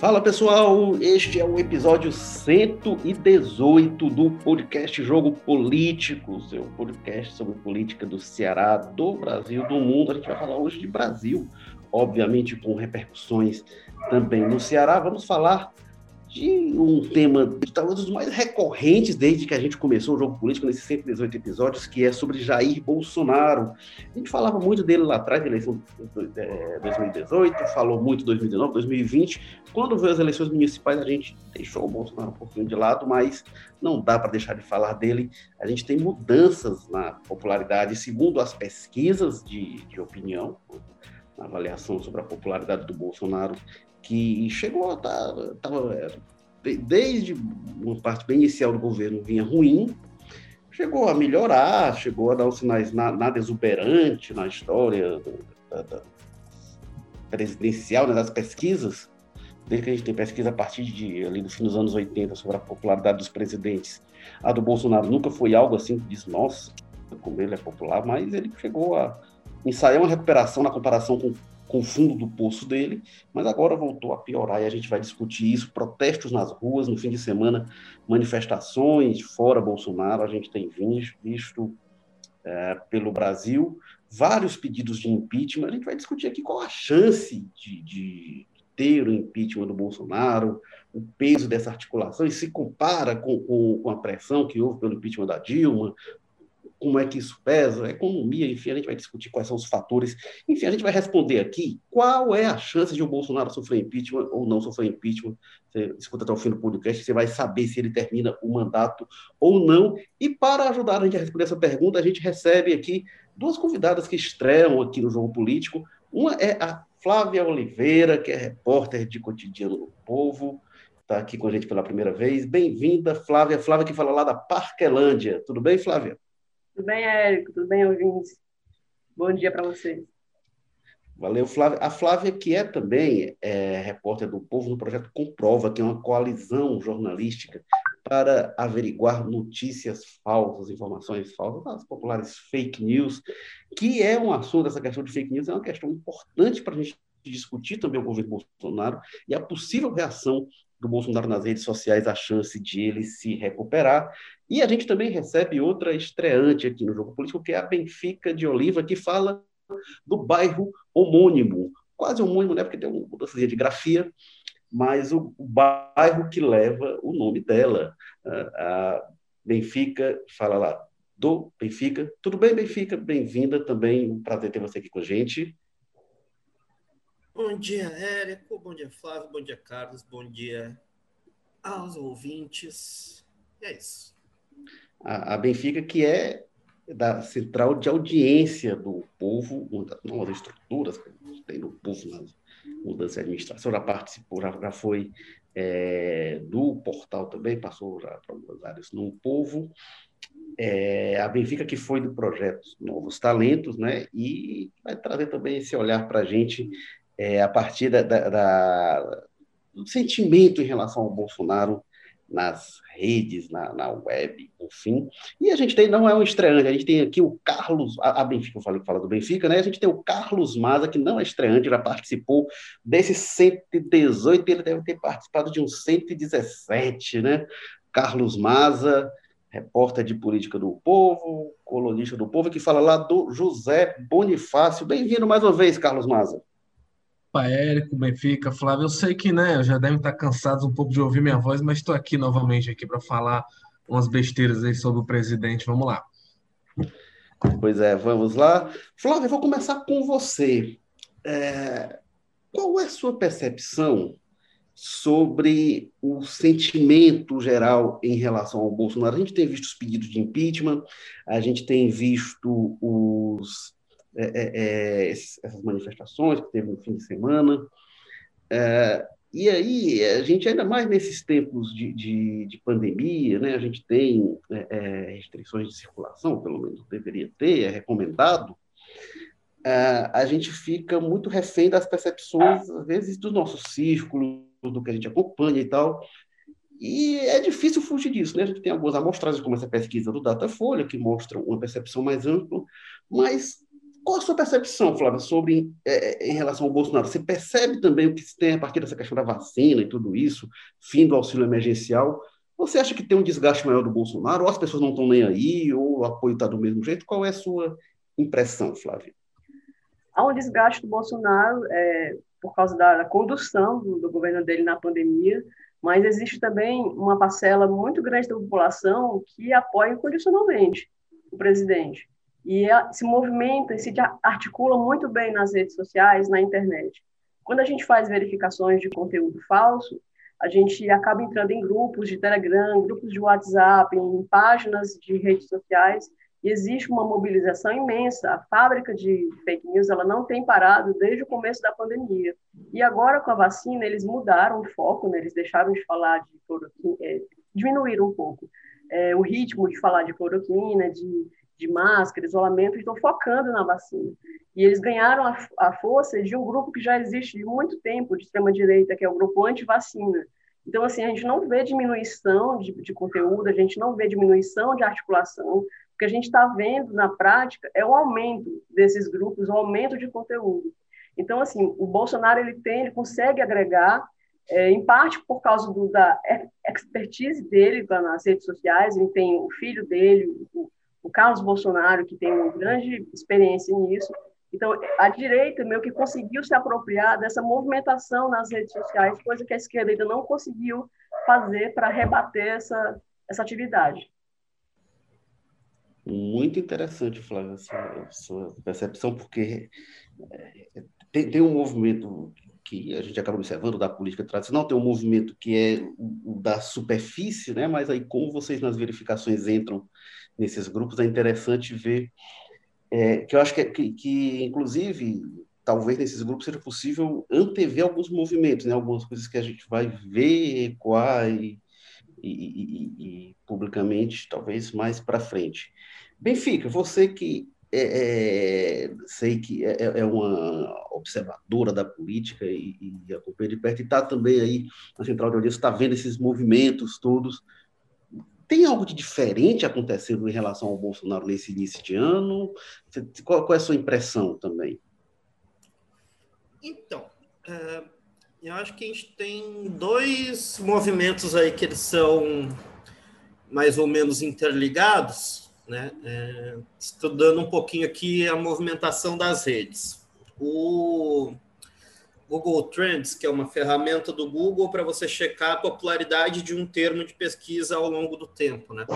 Fala pessoal, este é o episódio 118 do podcast Jogo Político, seu podcast sobre política do Ceará, do Brasil, do mundo. A gente vai falar hoje de Brasil, obviamente com repercussões também no Ceará. Vamos falar de um tema talvez dos mais recorrentes desde que a gente começou o jogo político nesses 118 episódios, que é sobre Jair Bolsonaro. A gente falava muito dele lá atrás, eleição de 2018, falou muito 2019, 2020. Quando veio as eleições municipais, a gente deixou o Bolsonaro um pouquinho de lado, mas não dá para deixar de falar dele. A gente tem mudanças na popularidade, segundo as pesquisas de, de opinião, avaliação sobre a popularidade do Bolsonaro que chegou a estar, tá, desde uma parte bem inicial do governo vinha ruim, chegou a melhorar, chegou a dar os sinais nada exuberante na história da, da presidencial, né, das pesquisas, desde que a gente tem pesquisa a partir de ali do fim dos anos 80 sobre a popularidade dos presidentes. A do Bolsonaro nunca foi algo assim que diz, nossa, como ele é popular, mas ele chegou a ensaiar uma recuperação na comparação com com o fundo do poço dele, mas agora voltou a piorar e a gente vai discutir isso. Protestos nas ruas, no fim de semana, manifestações fora Bolsonaro, a gente tem visto é, pelo Brasil vários pedidos de impeachment. A gente vai discutir aqui qual a chance de, de ter o impeachment do Bolsonaro, o peso dessa articulação, e se compara com, com, com, a pressão que houve pelo impeachment da Dilma, como é que isso pesa, economia, enfim, a gente vai discutir quais são os fatores. Enfim, a gente vai responder aqui qual é a chance de o Bolsonaro sofrer impeachment ou não sofrer impeachment. Você escuta até o fim do podcast, você vai saber se ele termina o mandato ou não. E para ajudar a gente a responder essa pergunta, a gente recebe aqui duas convidadas que estreiam aqui no Jogo Político. Uma é a Flávia Oliveira, que é repórter de cotidiano do Povo, está aqui com a gente pela primeira vez. Bem-vinda, Flávia. Flávia que fala lá da Parquelândia. Tudo bem, Flávia? Tudo bem, Érico? Tudo bem, ouvintes? Bom dia para vocês. Valeu, Flávia. A Flávia, que é também é, repórter do Povo no projeto Comprova, que é uma coalizão jornalística para averiguar notícias falsas, informações falsas, as populares fake news, que é um assunto, essa questão de fake news é uma questão importante para a gente discutir também o governo Bolsonaro e a possível reação do Bolsonaro nas redes sociais, a chance de ele se recuperar. E a gente também recebe outra estreante aqui no Jogo Político, que é a Benfica de Oliva, que fala do bairro homônimo. Quase homônimo, né? Porque tem uma mudança de grafia, mas o, bairro que leva o nome dela. A Benfica fala lá do Benfica. Tudo bem, Benfica? Bem-vinda também. Um prazer ter você aqui com a gente. Bom dia, Érico. Bom dia, Flávio. Bom dia, Carlos. Bom dia aos ouvintes. E é isso. A, a Benfica, que é da central de audiência do povo, uma das novas estruturas que tem no povo, na mudança de administração, já participou, já, já foi é, do portal também, passou para algumas áreas no povo. É, a Benfica que foi do projeto Novos Talentos, né, e vai trazer também esse olhar para a gente é, a partir da, da, da, do sentimento em relação ao Bolsonaro nas redes, na, na web, enfim. E a gente tem, não é um estreante, a gente tem aqui o Carlos, a, a Benfica, eu falei que fala do Benfica, né? A gente tem o Carlos Maza, que não é estreante, já participou desses 118, ele deve ter participado de uns 117, né? Carlos Maza, repórter de política do povo, colunista do povo, que fala lá do José Bonifácio. Bem-vindo mais uma vez, Carlos Maza. Opa, Érico, Benfica, Flávio, eu sei que né, já devem estar cansados um pouco de ouvir minha voz, mas estou aqui novamente aqui para falar umas besteiras aí sobre o presidente. Vamos lá. Pois é, vamos lá. Flávio, eu vou começar com você. É, qual é a sua percepção sobre o sentimento geral em relação ao Bolsonaro? A gente tem visto os pedidos de impeachment, a gente tem visto os é, é, é essas manifestações que teve no fim de semana. É, e aí, a gente, ainda mais nesses tempos de, de, de pandemia, né, a gente tem é, restrições de circulação, pelo menos deveria ter, é recomendado, a gente fica muito refém das percepções, às vezes, do nosso círculo, do que a gente acompanha e tal. E é difícil fugir disso, né? A gente tem algumas amostragens, como essa pesquisa do Datafolha, que mostram uma percepção mais ampla, mas Qual a sua percepção, Flávia, sobre é, em relação ao Bolsonaro? Você percebe também o que se tem a partir dessa questão da vacina e tudo isso, fim do auxílio emergencial? Você acha que tem um desgaste maior do Bolsonaro, ou as pessoas não estão nem aí, ou o apoio está do mesmo jeito? Qual é a sua impressão, Flávia? Há um desgaste do Bolsonaro é, por causa da, condução do, do governo dele na pandemia, mas existe também uma parcela muito grande da população que apoia incondicionalmente o presidente. E se movimenta e se articula muito bem nas redes sociais, na internet. Quando a gente faz verificações de conteúdo falso, a gente acaba entrando em grupos de Telegram, grupos de WhatsApp, em páginas de redes sociais, e existe uma mobilização imensa. A fábrica de fake news ela não tem parado desde o começo da pandemia. E agora, com a vacina, eles mudaram o foco, né? eles deixaram de falar de cloroquina, é, diminuíram um pouco é, o ritmo de falar de cloroquina, de, de máscara, isolamento, estão focando na vacina. E eles ganharam a, a força de um grupo que já existe de muito tempo, de extrema-direita, que é o grupo anti-vacina. Então, assim, a gente não vê diminuição de, de conteúdo, a gente não vê diminuição de articulação, que a gente está vendo na prática é o aumento desses grupos, o aumento de conteúdo. Então, assim, o Bolsonaro ele tem, ele consegue agregar, é, em parte por causa do, da expertise dele nas redes sociais. Ele tem o filho dele, o, o Carlos Bolsonaro, que tem uma grande experiência nisso. Então, a direita meio que conseguiu se apropriar dessa movimentação nas redes sociais, coisa que a esquerda ainda não conseguiu fazer para rebater essa, essa atividade. Muito interessante, Flávio, sua percepção, porque é, tem, tem um movimento que a gente acaba observando da política tradicional, tem um movimento que é o da superfície, né? mas aí como vocês nas verificações entram nesses grupos, é interessante ver é, que eu acho que, que, que, inclusive, talvez nesses grupos seja possível antever alguns movimentos, né? algumas coisas que a gente vai ver, ecoar e, e, e, e publicamente, talvez mais para frente. Benfica, você que é, é, sei que é, é, uma observadora da política e, e acompanha de perto, e está também aí na Central de Audiência, está vendo esses movimentos todos. Tem algo de diferente acontecendo em relação ao Bolsonaro nesse início de ano? Qual, qual é a sua impressão também? Então, uh, eu acho que a gente tem dois movimentos aí que eles são mais ou menos interligados, né? É, estudando um pouquinho aqui a movimentação das redes. O Google Trends, que é uma ferramenta do Google para você checar a popularidade de um termo de pesquisa ao longo do tempo, né?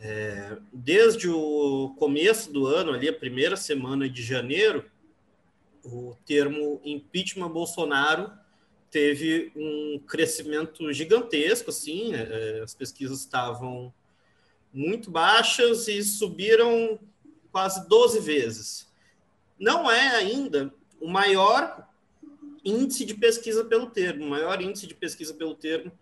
É, desde o começo do ano, ali a primeira semana de janeiro, o termo impeachment Bolsonaro teve um crescimento gigantesco, assim, é, as pesquisas estavam muito baixas e subiram quase 12 vezes. Não é ainda o maior índice de pesquisa pelo termo, maior índice de pesquisa pelo termo.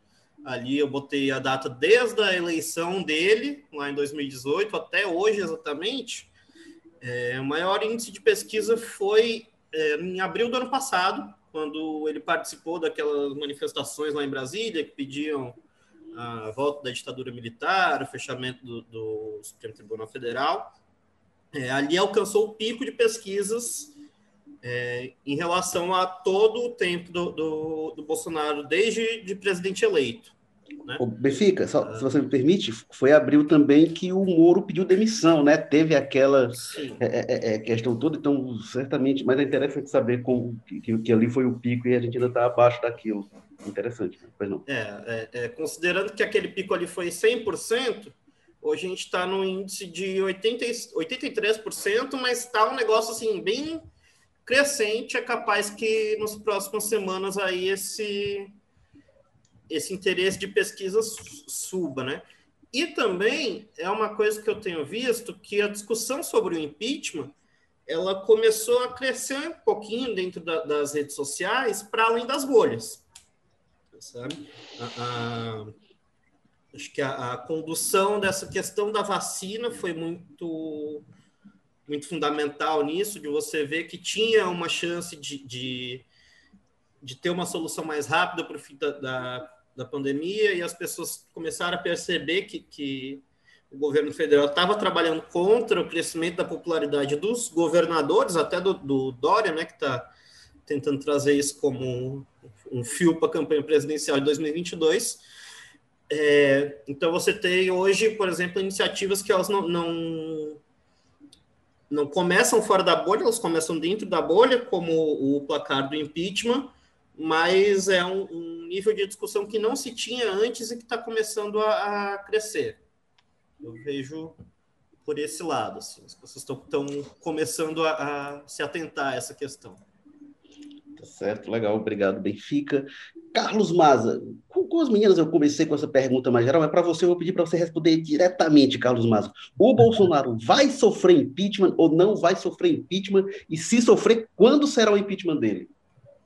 Ali eu botei a data desde a eleição dele, lá em 2018, até hoje exatamente. É, o maior índice de pesquisa foi é, em abril do ano passado, quando ele participou daquelas manifestações lá em Brasília que pediam a volta da ditadura militar, o fechamento do, do Supremo Tribunal Federal. É, ali alcançou o pico de pesquisas é, em relação a todo o tempo do, do, do Bolsonaro, desde de presidente eleito. Né? Benfica, só, se você me permite, foi abril também que o Moro pediu demissão, né? Teve aquela é, é, é, é, questão toda, então certamente, mas é interessante saber como, que, que ali foi o pico e a gente ainda está abaixo daquilo. Interessante, né? pois não. É, é, considerando que aquele pico ali foi 100%, hoje a gente está no índice de 80, 83%, mas está um negócio assim bem crescente, é capaz que nas próximas semanas aí esse esse interesse de pesquisa suba, né? E também é uma coisa que eu tenho visto que a discussão sobre o impeachment ela começou a crescer um pouquinho dentro da, das redes sociais para além das bolhas, sabe? A, a, acho que a, a, condução dessa questão da vacina foi muito muito fundamental nisso, de você ver que tinha uma chance de, de, de ter uma solução mais rápida para o fim da, da da pandemia e as pessoas começaram a perceber que, que o governo federal estava trabalhando contra o crescimento da popularidade dos governadores, até do, do Dória, né, que está tentando trazer isso como um fio para a campanha presidencial de 2022. É, então, você tem hoje, por exemplo, iniciativas que elas não, não, não começam fora da bolha, elas começam dentro da bolha, como o placar do impeachment, mas é um, um nível de discussão que não se tinha antes e que está começando a, a, crescer. Eu vejo por esse lado, assim, as pessoas estão começando a, a se atentar a essa questão. Certo, legal, obrigado, Benfica. Carlos Maza, com, com, as meninas eu comecei com essa pergunta mais geral, mas para você eu vou pedir para você responder diretamente, Carlos Maza. O Bolsonaro vai sofrer impeachment ou não vai sofrer impeachment? E se sofrer, quando será o impeachment dele?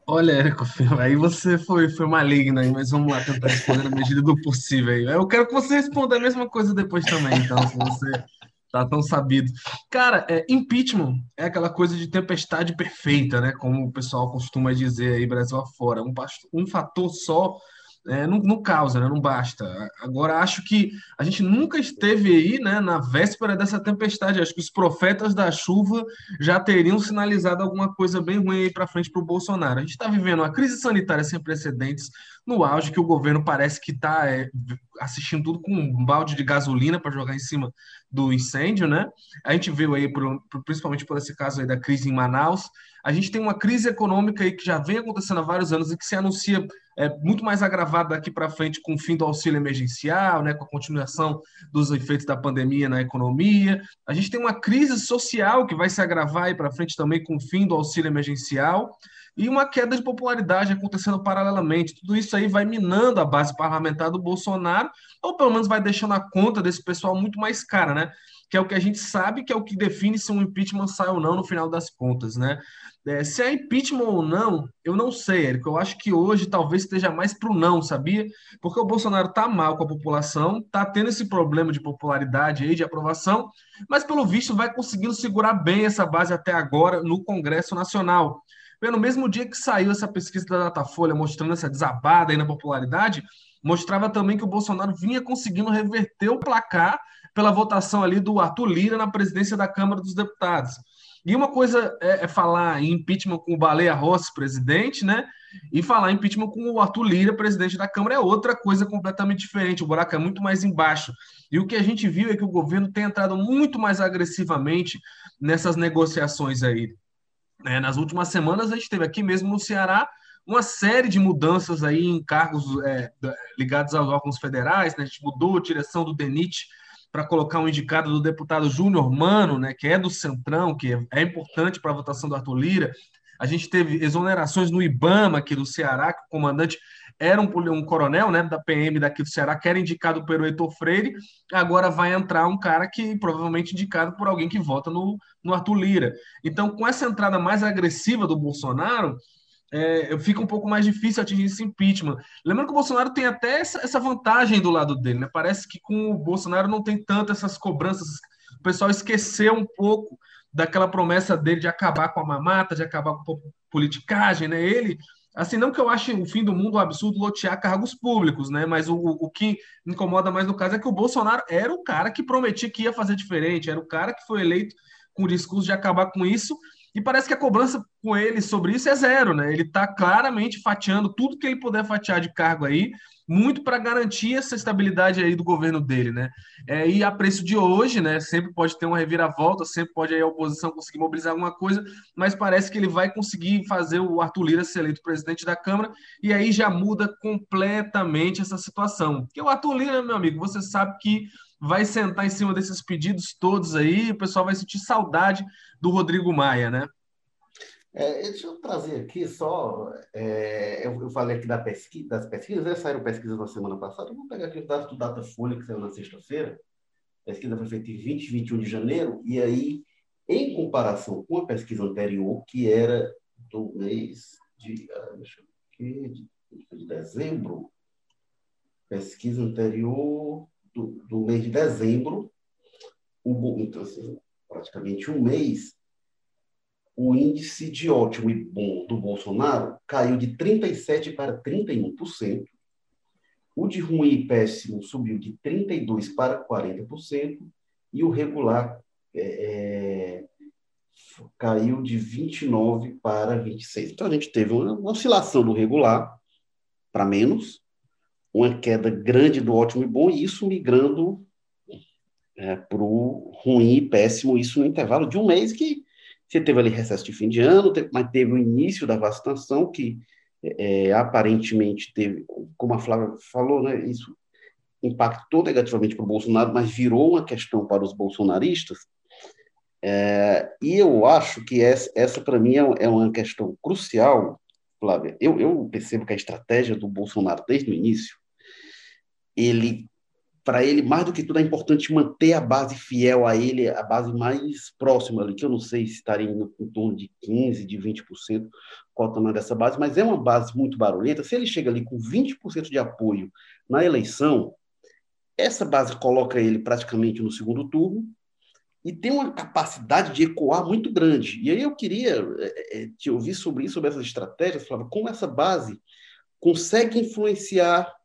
Olha, Érico, aí você foi, foi maligno aí, mas vamos lá tentar responder na medida do possível aí. Eu quero que você responda a mesma coisa depois também, então, se você tá tão sabido. Cara, é, impeachment é aquela coisa de tempestade perfeita, né? Como o pessoal costuma dizer aí, Brasil afora. Um, um fator só é, não, não, causa, né? não basta. Agora, acho que a gente nunca esteve aí né, na véspera dessa tempestade. Acho que os profetas da chuva já teriam sinalizado alguma coisa bem ruim aí para frente para o Bolsonaro. A gente está vivendo uma crise sanitária sem precedentes, no auge que o governo parece que está é, assistindo tudo com um balde de gasolina para jogar em cima do incêndio, né? A gente viu aí, por, principalmente por esse caso aí da crise em Manaus, a gente tem uma crise econômica aí que já vem acontecendo há vários anos e que se anuncia é, muito mais agravada daqui para frente com o fim do auxílio emergencial, né, com a continuação dos efeitos da pandemia na economia. A gente tem uma crise social que vai se agravar aí para frente também com o fim do auxílio emergencial e uma queda de popularidade acontecendo paralelamente. Tudo isso aí vai minando a base parlamentar do Bolsonaro, ou pelo menos vai deixando a conta desse pessoal muito mais cara, né? Que é o que a gente sabe que é o que define se um impeachment sai ou não no final das contas, né? É, se é impeachment ou não, eu não sei, Érico. Eu acho que hoje talvez esteja mais para o não, sabia? Porque o Bolsonaro está mal com a população, está tendo esse problema de popularidade aí, de aprovação, mas pelo visto vai conseguindo segurar bem essa base até agora no Congresso Nacional. No mesmo dia que saiu essa pesquisa da Datafolha mostrando essa desabada aí na popularidade, mostrava também que o Bolsonaro vinha conseguindo reverter o placar pela votação ali do Arthur Lira na presidência da Câmara dos Deputados. E uma coisa é, é falar em impeachment com o Baleia Rossi, presidente, né? E falar em impeachment com o Arthur Lira, presidente da Câmara, é outra coisa completamente diferente. O buraco é muito mais embaixo. E o que a gente viu é que o governo tem entrado muito mais agressivamente nessas negociações aí. É, nas últimas semanas, a gente teve aqui mesmo no Ceará uma série de mudanças aí em cargos é, ligados aos órgãos federais. Né? A gente mudou a direção do DENIT para colocar um indicado do deputado Júnior Mano, né, que é do Centrão, que é importante para a votação do Arthur Lira. A gente teve exonerações no IBAMA aqui do Ceará, que o comandante era um, um, coronel né, da PM daqui do Ceará, que era indicado pelo Heitor Freire, agora vai entrar um cara que provavelmente indicado por alguém que vota no, no Arthur Lira. Então, com essa entrada mais agressiva do Bolsonaro, é, fica um pouco mais difícil atingir esse impeachment. Lembrando que o Bolsonaro tem até essa, essa vantagem do lado dele, né? Parece que com o Bolsonaro não tem tanto essas cobranças. O pessoal esqueceu um pouco daquela promessa dele de acabar com a mamata, de acabar com a politicagem, né? Ele, assim, não que eu ache o fim do mundo um absurdo lotear cargos públicos, né? Mas o, o que incomoda mais no caso é que o Bolsonaro era o cara que prometia que ia fazer diferente, era o cara que foi eleito com o discurso de acabar com isso e parece que a cobrança com ele sobre isso é zero, né? Ele está claramente fatiando tudo que ele puder fatiar de cargo aí, muito para garantir essa estabilidade aí do governo dele, né? É, e a preço de hoje, né? Sempre pode ter uma reviravolta, sempre pode aí a oposição conseguir mobilizar alguma coisa, mas parece que ele vai conseguir fazer o Arthur Lira ser eleito presidente da Câmara, e aí já muda completamente essa situação. Porque o Arthur Lira, meu amigo, você sabe que vai sentar em cima desses pedidos todos aí, o pessoal vai sentir saudade do Rodrigo Maia, né? É, deixa eu trazer aqui só. É, eu, eu, falei aqui da pesqui, das pesquisas, né? saíram pesquisas na semana passada. Vou pegar aqui o dado do Datafolha, que saiu na sexta-feira. Pesquisa foi feita em 20 e 21 de janeiro, e aí, em comparação com a pesquisa anterior, que era do mês de, ah, deixa eu ver, de, de dezembro, pesquisa anterior do, do mês de dezembro, então, assim, praticamente um mês, o índice de ótimo e bom do Bolsonaro caiu de 37% para 31%. O de ruim e péssimo subiu de 32% para 40%, e o regular é, é caiu de 29% para 26%. Então, a gente teve uma, oscilação do regular para menos, uma queda grande do ótimo e bom, e isso migrando é, para o ruim e péssimo, isso no intervalo de um mês que você teve ali recesso de fim de ano, mas teve o início da vacinação, que é, aparentemente teve, como a Flávia falou, né, isso impactou negativamente para o Bolsonaro, mas virou uma questão para os bolsonaristas. É, e eu acho que essa, essa para mim, é, é uma questão crucial, Flávia. Eu, eu percebo que a estratégia do Bolsonaro desde o início, ele para ele, mais do que tudo, é importante manter a base fiel a ele, a base mais próxima ali, que eu não sei se estaria em, torno de 15%, de 20%, qual o tamanho dessa base, mas é uma base muito barulhenta. Se ele chega ali com 20% de apoio na eleição, essa base coloca ele praticamente no segundo turno e tem uma capacidade de ecoar muito grande. E aí eu queria é, é te ouvir sobre isso, sobre essas estratégias, Flávio, como essa base consegue influenciar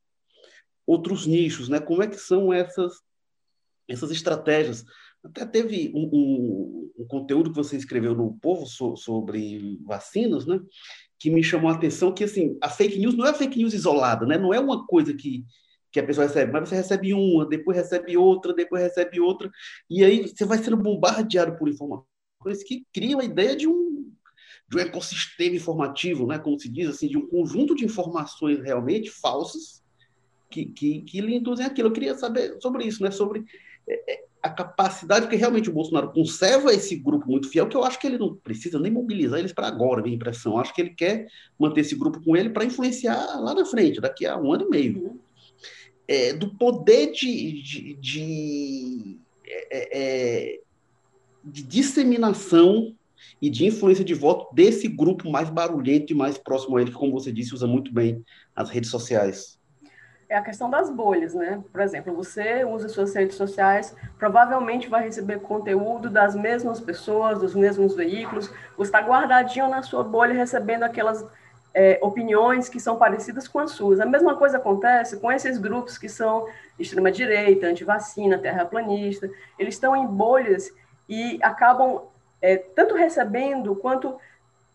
outros nichos, né? Como é que são essas essas estratégias? Até teve um, um, um conteúdo que você escreveu no Povo so, sobre vacinas, né? Que me chamou a atenção que assim a fake news não é fake news isolada, né? Não é uma coisa que que a pessoa recebe, mas você recebe uma, depois recebe outra, depois recebe outra, e aí você vai sendo bombardeado por informações que criam a ideia de um, de um ecossistema informativo, né? como se diz, assim, de um conjunto de informações realmente falsas que, que, que lhe induzem aquilo. Eu queria saber sobre isso, né? sobre é, é, a capacidade, porque realmente o Bolsonaro conserva esse grupo muito fiel, que eu acho que ele não precisa nem mobilizar eles para agora, minha impressão. Eu acho que ele quer manter esse grupo com ele para influenciar lá na frente, daqui a um ano e meio. É, do poder de, de, de, é, é, de disseminação e de influência de voto desse grupo mais barulhento e mais próximo a ele, que, como você disse, usa muito bem as redes sociais é a questão das bolhas, né? Por exemplo, você usa suas redes sociais, provavelmente vai receber conteúdo das mesmas pessoas, dos mesmos veículos, você está guardadinho na sua bolha recebendo aquelas é, opiniões que são parecidas com as suas. A mesma coisa acontece com esses grupos que são extrema-direita, anti-vacina, terraplanista, eles estão em bolhas e acabam é, tanto recebendo quanto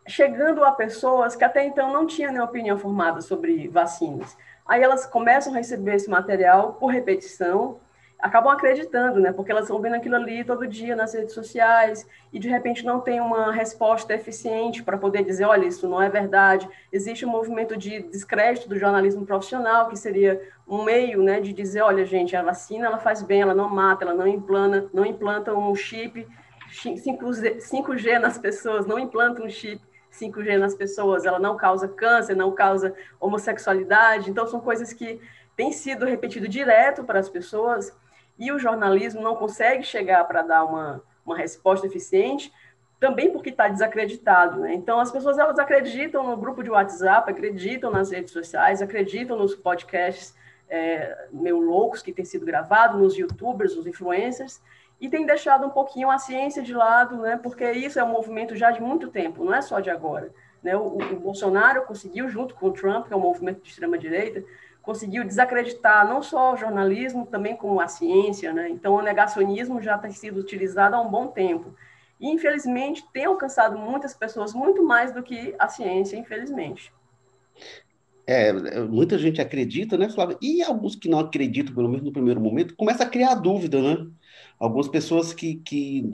chegando a pessoas que até então não tinham nem opinião formada sobre vacinas. Aí elas começam a receber esse material por repetição, acabam acreditando, né? Porque elas estão vendo aquilo ali todo dia nas redes sociais e de repente não tem uma resposta eficiente para poder dizer, olha, isso não é verdade. Existe um movimento de descrédito do jornalismo profissional que seria um meio, né, de dizer, olha, gente, a vacina ela faz bem, ela não mata, ela não implanta, não implanta um chip 5G nas pessoas, não implanta um chip 5G nas pessoas, ela não causa câncer, não causa homossexualidade. Então, são coisas que têm sido repetido direto para as pessoas e o jornalismo não consegue chegar para dar uma, uma resposta eficiente, também porque está desacreditado. Né? Então, as pessoas elas acreditam no grupo de WhatsApp, acreditam nas redes sociais, acreditam nos podcasts é, meio loucos que têm sido gravados, nos youtubers, nos influencers, e tem deixado um pouquinho a ciência de lado, né? Porque isso é um movimento já de muito tempo, não é só de agora. Né? O, o Bolsonaro conseguiu, junto com o Trump, que é um movimento de extrema direita, conseguiu desacreditar não só o jornalismo, também como a ciência, né? Então o negacionismo já tem sido utilizado há um bom tempo. E infelizmente tem alcançado muitas pessoas muito mais do que a ciência, infelizmente. É, muita gente acredita, né, Flávia? E alguns que não acreditam, pelo menos no primeiro momento, começa a criar dúvida, né? Algumas pessoas que, que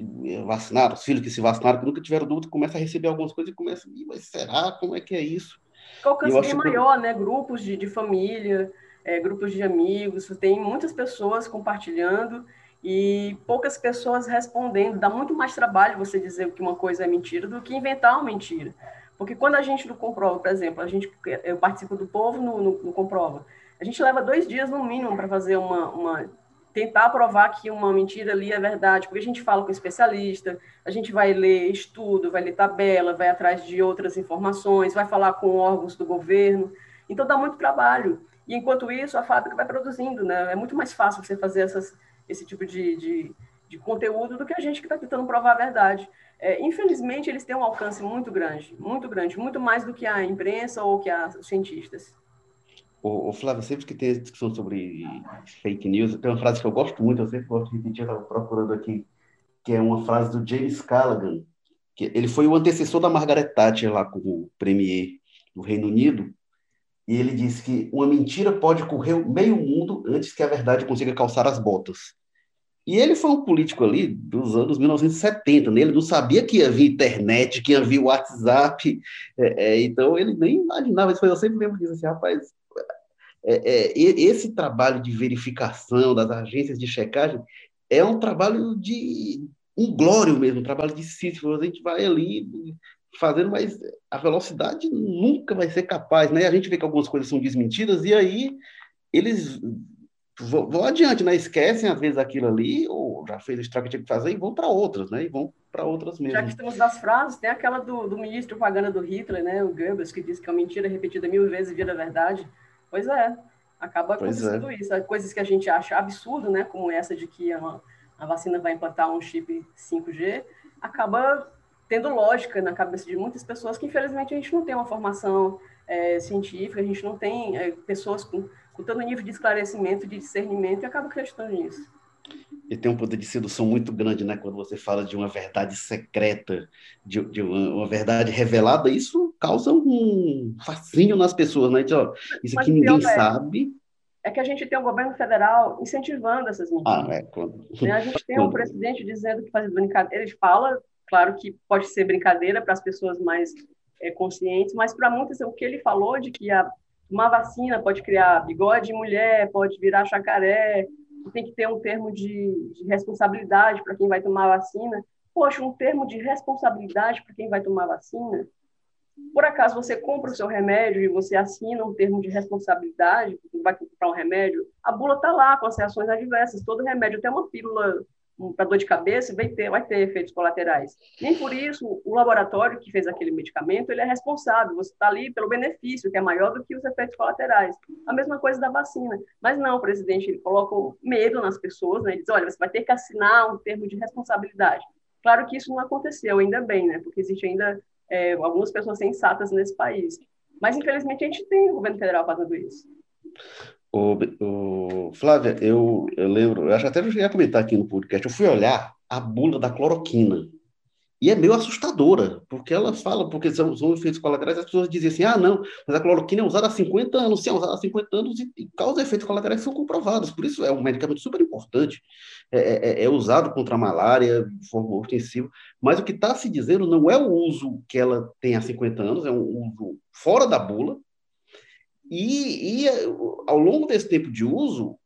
vacinaram, os filhos que se vacinaram, que nunca tiveram dúvida, começam a receber algumas coisas e começam, mas será? Como é que é isso? Alcance bem maior, que... né? Grupos de, de família, é, grupos de amigos, tem muitas pessoas compartilhando e poucas pessoas respondendo. Dá muito mais trabalho você dizer que uma coisa é mentira do que inventar uma mentira. Porque quando a gente não comprova, por exemplo, a gente, eu participo do povo no, no, no comprova, a gente leva dois dias no mínimo para fazer uma, uma tentar provar que uma mentira ali é verdade, porque a gente fala com especialista, a gente vai ler estudo, vai ler tabela, vai atrás de outras informações, vai falar com órgãos do governo, então dá muito trabalho. E enquanto isso, a fábrica vai produzindo, né? É muito mais fácil você fazer essas, esse tipo de, de, de conteúdo do que a gente que está tentando provar a verdade. É, infelizmente, eles têm um alcance muito grande, muito grande, muito mais do que a imprensa ou que os cientistas. O, o Flávio, sempre que tem discussão sobre fake news, tem uma frase que eu gosto muito, eu sempre gosto de repetir, eu estava procurando aqui, que é uma frase do James Callaghan, que ele foi o antecessor da Margaret Thatcher lá como premier do Reino Unido, e ele disse que uma mentira pode correr meio mundo antes que a verdade consiga calçar as botas. E ele foi um político ali dos anos 1970, né? ele não sabia que ia vir internet, que ia vir WhatsApp, é, é, então ele nem imaginava isso. Eu sempre lembro disso assim, rapaz, é, é esse trabalho de verificação das agências de checagem é um trabalho de um glório mesmo, um trabalho de Sísifo. A gente vai ali fazendo, mas a velocidade nunca vai ser capaz, né? A gente vê que algumas coisas são desmentidas e aí eles vão, vão adiante, né? Esquecem às vezes aquilo ali, ou já fez o estrago que tinha que fazer e vão para outras, né? E vão para outras mesmo. Já que estamos das frases, tem aquela do, do ministro de propaganda do Hitler, né? O Goebbels, que diz que é uma mentira repetida mil vezes vira verdade. Pois é, acaba pois é. acontecendo é. isso. Coisas que a gente acha absurdo, né? Como essa de que a, a vacina vai implantar um chip 5G, acaba tendo lógica na cabeça de muitas pessoas que, infelizmente, a gente não tem uma formação é, científica, a gente não tem é, pessoas com, com todo nível de esclarecimento, de discernimento, e acaba acreditando nisso. E tem um poder de sedução muito grande, né? Quando você fala de uma verdade secreta, de, de uma, uma, verdade revelada, isso causa um fascínio nas pessoas, né? De, ó, isso aqui ninguém é, sabe. É que a gente tem um governo federal incentivando essas mentiras. Ah, é, quando... Né, a gente tem um presidente dizendo que faz brincadeira, ele fala Claro que pode ser brincadeira para as pessoas mais é, conscientes, mas para muitas, o que ele falou de que a, uma vacina pode criar bigode de mulher, pode virar tem que ter um termo de, de responsabilidade para quem vai tomar a vacina. Poxa, um termo de responsabilidade para quem vai tomar a vacina? Por acaso você compra o seu remédio e você assina um termo de responsabilidade, vai comprar um remédio, a bula está lá com as reações adversas. Todo remédio, até uma pílula para dor de cabeça, vai ter, vai ter efeitos colaterais. Nem por isso o laboratório que fez aquele medicamento ele é responsável. Você está ali pelo benefício, que é maior do que os efeitos colaterais. A mesma coisa da vacina. Mas não, o presidente ele coloca medo nas pessoas, né? Ele diz, olha, você vai ter que assinar um termo de responsabilidade. Claro que isso não aconteceu, ainda bem, né? Porque existe ainda é, algumas pessoas sensatas nesse país. Mas infelizmente a gente tem o governo federal fazendo isso. O, Flávia, eu, eu lembro, eu acho até eu cheguei a comentar aqui no podcast, eu fui olhar a bula da cloroquina. E é meio assustadora, porque ela fala, porque são, são efeitos colaterais, as pessoas dizem assim, ah, não, mas a cloroquina é usada há 50 anos, sim, é usada há 50 anos e, e causa efeitos colaterais que são comprovados, por isso é um medicamento super importante, é, é, é, é usado contra a malária de forma ostensiva, mas o que está se dizendo não é o uso que ela tem há 50 anos, é um uso fora da bula, e, e ao longo desse tempo de uso,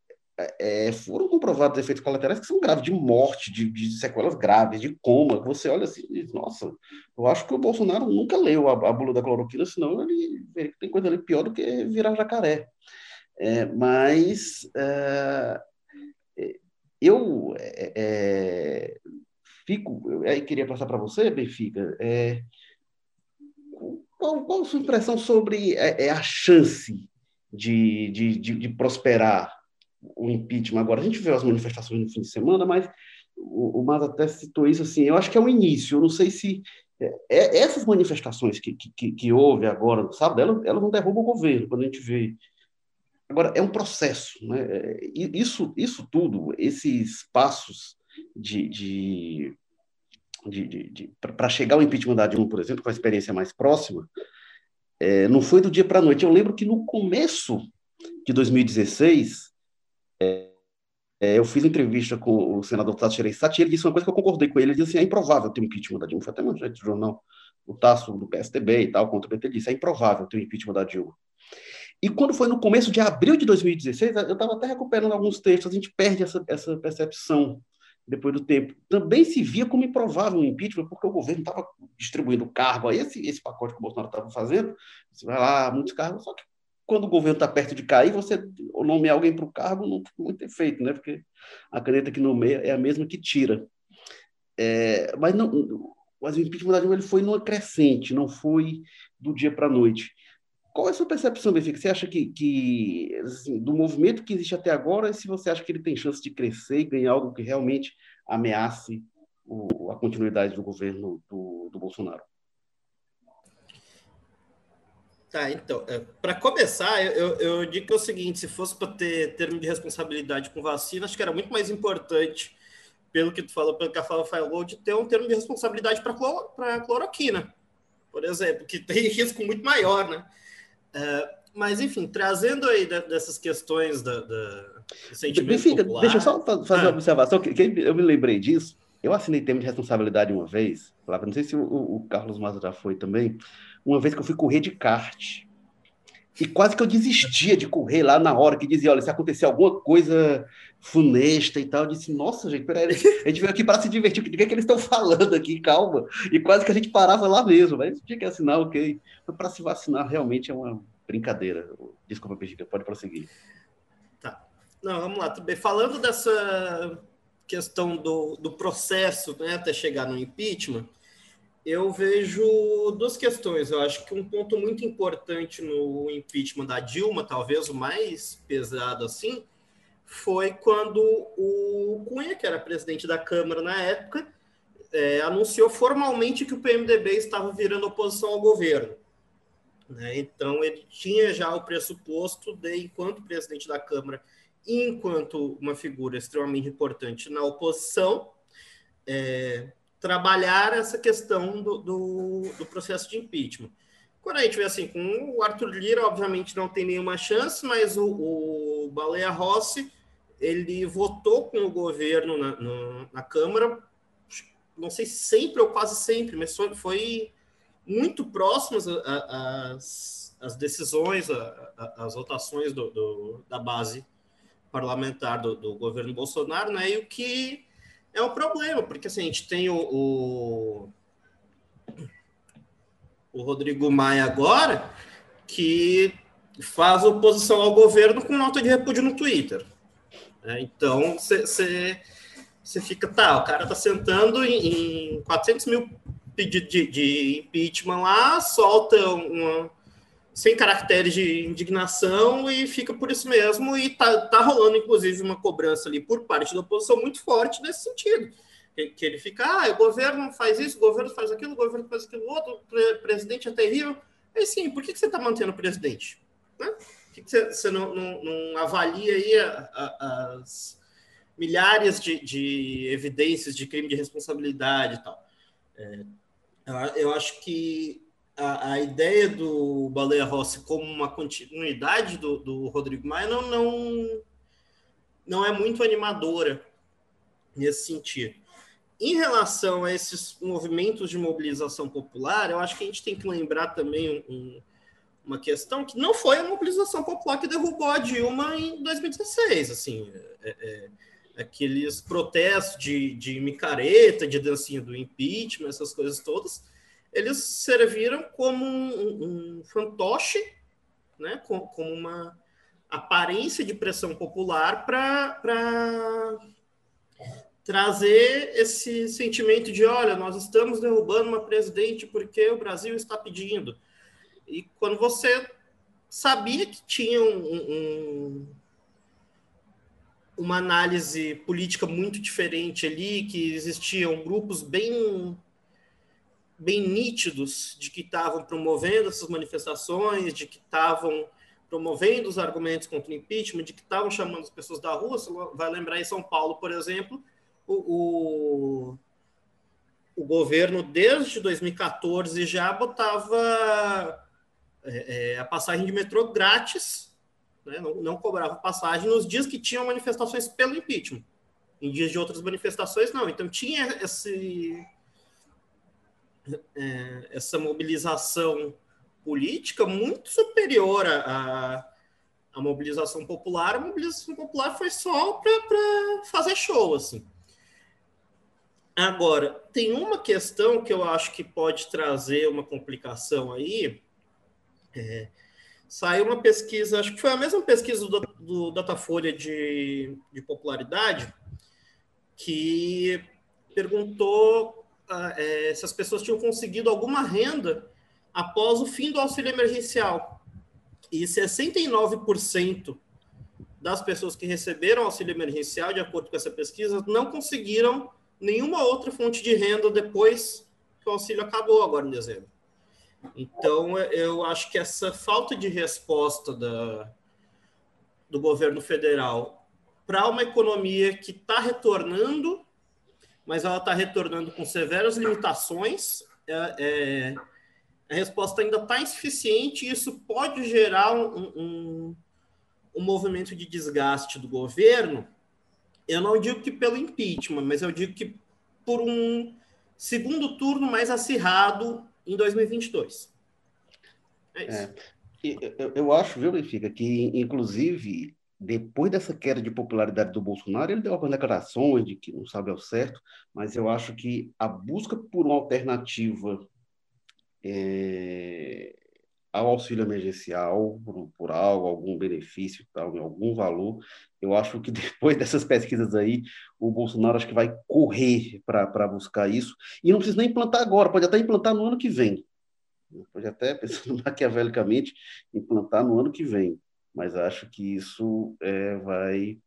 é, foram comprovados efeitos colaterais que são graves, de morte, de, de, sequelas graves, de coma. Você olha assim e diz, nossa, eu acho que o Bolsonaro nunca leu a, a bula da cloroquina, senão ele vê que tem coisa ali pior do que virar jacaré. É, mas é, eu fico, eu queria passar para você, Benfica, qual, qual a sua impressão sobre é, é, a chance de, de, de, de, prosperar o impeachment agora? A gente viu as manifestações no fim de semana, mas o, o Mas até citou isso assim. Eu acho que é o início. Eu não sei se é, é essas manifestações que, que, que houve agora, sabe, elas, elas não derrubam o governo, quando a gente vê. Agora, é um processo. Né? É, isso, isso tudo, esses passos de, de de, de, de para chegar ao impeachment da Dilma, por exemplo, com a experiência mais próxima, é, não foi do dia para a noite. Eu lembro que no começo de 2016, é, é, eu fiz entrevista com o senador Tasso Gereissati e ele disse uma coisa que eu concordei com ele. Ele disse assim, é improvável ter um impeachment da Dilma. Foi até manchete do jornal, o Tasso do PSDB e tal, contra o PT, ele disse, é improvável ter um impeachment da Dilma. E quando foi no começo de abril de 2016, eu estava até recuperando alguns textos, a gente perde essa, essa percepção depois do tempo, também se via como improvável o impeachment, porque o governo estava distribuindo cargo, aí esse, esse pacote que o Bolsonaro estava fazendo, você vai lá, muitos cargos, só que quando o governo está perto de cair, você nomear alguém para o cargo não tem muito efeito, né? porque a caneta que nomeia é a mesma que tira. É, mas, não, mas o impeachment da Dilma ele foi numa crescente, não foi do dia para a noite. Qual é a sua percepção, Benfica? Você acha que, que assim, do movimento que existe até agora, se você acha que ele tem chance de crescer e ganhar algo que realmente ameace o, a continuidade do governo do, do Bolsonaro? Tá, então, é, para começar, eu, eu, digo que é o seguinte: se fosse para ter termo de responsabilidade com vacina, acho que era muito mais importante, pelo que tu falou, pelo que a Flávia falou, de ter um termo de responsabilidade para cloro, cloroquina, por exemplo, que tem risco muito maior, né? É, mas, enfim, trazendo aí dessas questões da, da do sentimento popular... Deixa eu só fazer ah. uma observação, que, que, eu me lembrei disso. Eu assinei termo de responsabilidade uma vez, Flávia, não sei se o, o Carlos Maza já foi também, uma vez que eu fui correr de kart. E quase que eu desistia de correr lá na hora, que dizia, olha, se acontecer alguma coisa funesta e tal, eu disse, nossa, gente, peraí, a gente veio aqui para se divertir, o que é que eles estão falando aqui, calma. E quase que a gente parava lá mesmo, mas tinha que assinar, ok. Para se vacinar, realmente é uma brincadeira. Desculpa, Pejica, pode prosseguir. Tá. Não, vamos lá, tudo bem. Falando dessa questão do, do processo né, até chegar no impeachment, eu vejo duas questões. Eu acho que um ponto muito importante no impeachment da Dilma, talvez o mais pesado assim, foi quando o Cunha, que era presidente da Câmara na época, é, anunciou formalmente que o PMDB estava virando oposição ao governo. Né? Então, ele tinha já o pressuposto de, enquanto presidente da Câmara, enquanto uma figura extremamente importante na oposição, é, trabalhar essa questão do, do, do, processo de impeachment. Quando a gente vê assim, com o Arthur Lira, obviamente não tem nenhuma chance, mas o, o Baleia Rossi, ele votou com o governo na, na, na Câmara, não sei se sempre ou quase sempre, mas foi, foi muito próximas às, às decisões, às votações do, do, da base parlamentar do, do governo Bolsonaro, né? E o que é um problema, porque assim, a gente tem o, o, o Rodrigo Maia agora, que faz oposição ao governo com nota de repúdio no Twitter. É, então, você fica, tá, o cara tá sentando em, em 400 mil pedidos de, de, impeachment lá, solta uma, sem caracteres de indignação e fica por isso mesmo. E tá, tá rolando, inclusive, uma cobrança ali por parte da oposição muito forte nesse sentido. Que, que ele fica, ah, o governo faz isso, o governo faz aquilo, o governo faz aquilo outro, o presidente é terrível. Aí sim, por que, que você está mantendo o presidente? Né? Por que, que você, você não, não, não, avalia aí a, a, as milhares de, de, evidências de crime de responsabilidade e tal? É, eu acho que a, a, ideia do Baleia Rossi como uma continuidade do, do Rodrigo Maia não, não, não é muito animadora nesse sentido. Em relação a esses movimentos de mobilização popular, eu acho que a gente tem que lembrar também um, uma questão que não foi a mobilização popular que derrubou a Dilma em 2016. Assim, é, é, aqueles protestos de, de micareta, de dancinha do impeachment, essas coisas todas, eles serviram como um, um fantoche, né, como, como uma aparência de pressão popular para trazer esse sentimento de, olha, nós estamos derrubando uma presidente porque o Brasil está pedindo. E quando você sabia que tinha um, um, uma análise política muito diferente ali, que existiam grupos bem bem nítidos de que estavam promovendo essas manifestações, de que estavam promovendo os argumentos contra o impeachment, de que estavam chamando as pessoas da rua. Você vai lembrar em São Paulo, por exemplo, o, o, o governo, desde 2014, já botava é, é, a passagem de metrô grátis, né? não, não cobrava passagem nos dias que tinham manifestações pelo impeachment. Em dias de outras manifestações, não. Então, tinha esse é, essa mobilização política muito superior à, à mobilização popular. A mobilização popular foi só para fazer show, assim. Agora, tem uma questão que eu acho que pode trazer uma complicação aí. É, saiu uma pesquisa, acho que foi a mesma pesquisa do, do Datafolha de, de popularidade, que perguntou é, se as pessoas tinham conseguido alguma renda após o fim do auxílio emergencial. E 69% das pessoas que receberam auxílio emergencial, de acordo com essa pesquisa, não conseguiram nenhuma outra fonte de renda depois que o auxílio acabou agora em dezembro. Então, eu acho que essa falta de resposta da, do governo federal para uma economia que está retornando, mas ela está retornando com severas limitações, é, é, a resposta ainda está insuficiente e isso pode gerar um, um, um movimento de desgaste do governo. Eu não digo que pelo impeachment, mas eu digo que por um segundo turno mais acirrado em 2022. É isso. É, eu, eu acho, viu, Benfica, que inclusive depois dessa queda de popularidade do Bolsonaro, ele deu algumas declarações de que não sabe ao certo, mas eu acho que a busca por uma alternativa é, ao auxílio emergencial, por, por, algo, algum benefício, tal, algum valor, eu acho que depois dessas pesquisas aí, o Bolsonaro acho que vai correr para buscar isso, e não precisa nem implantar agora, pode até implantar no ano que vem, pode até, pensando maquiavelicamente, implantar no ano que vem mas acho que isso é, vai,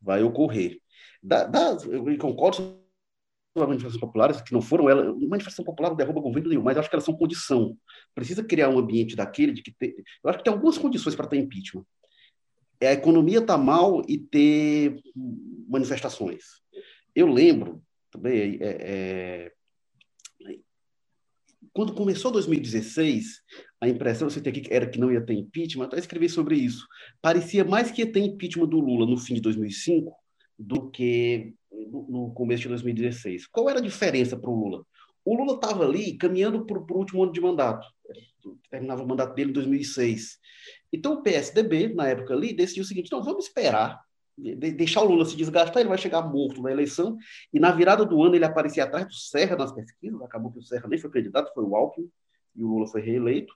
vai ocorrer. Da, da, eu concordo com as manifestações populares, que não foram elas, manifestação popular não derruba governo nenhum, mas acho que elas são condição. Precisa criar um ambiente daquele de que ter, eu acho que tem algumas condições para ter impeachment. É a economia estar tá mal e ter manifestações. Eu lembro também é, é, quando começou 2016, a impressão que você tem aqui era que não ia ter impeachment, até escrevi sobre isso. Parecia mais que ia ter impeachment do Lula no fim de 2005 do que no começo de 2016. Qual era a diferença para o Lula? O Lula estava ali caminhando para o último ano de mandato. Terminava o mandato dele em 2006. Então o PSDB, na época ali, decidiu o seguinte: não, vamos esperar deixar o Lula se desgastar, ele vai chegar morto na eleição, e na virada do ano ele aparecia atrás do Serra nas pesquisas, acabou que o Serra nem foi candidato, foi o Alckmin, e o Lula foi reeleito.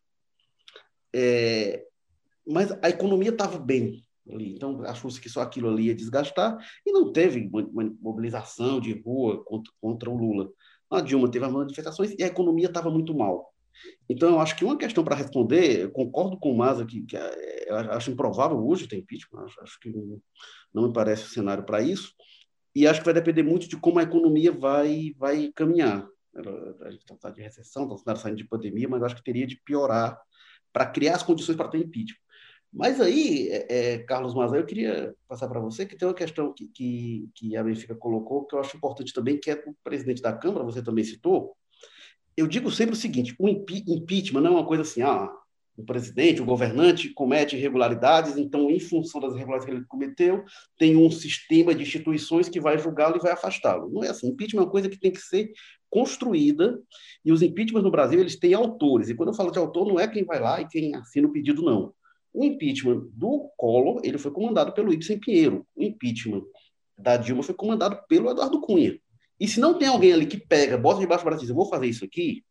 É, mas a economia estava bem ali, então achou-se que só aquilo ali ia desgastar, e não teve mobilização de rua contra, contra o Lula. A Dilma teve as manifestações e a economia estava muito mal. Então, eu acho que uma questão para responder, eu concordo com o Maza, que, que é, acho improvável hoje ter impeachment, acho, acho que não me parece o cenário para isso, e acho que vai depender muito de como a economia vai, vai caminhar. A gente está de recessão, está saindo de pandemia, mas acho que teria de piorar para criar as condições para ter impeachment. Mas aí, é, é, Carlos Maza, eu queria passar para você que tem uma questão que, que, que a Benfica colocou, que eu acho importante também, que é o presidente da Câmara, você também citou. Eu digo sempre o seguinte: o impeachment não é uma coisa assim, ah, o presidente, o governante comete irregularidades, então, em função das irregularidades que ele cometeu, tem um sistema de instituições que vai julgá-lo e vai afastá-lo. Não é assim. Impeachment é uma coisa que tem que ser construída, e os impeachments no Brasil, eles têm autores. E quando eu falo de autor, não é quem vai lá e quem assina o pedido, não. O impeachment do Collor, ele foi comandado pelo Ibsen Pinheiro. O impeachment da Dilma foi comandado pelo Eduardo Cunha. E se não tem alguém ali que pega, bota debaixo do braço e diz, eu vou fazer isso aqui,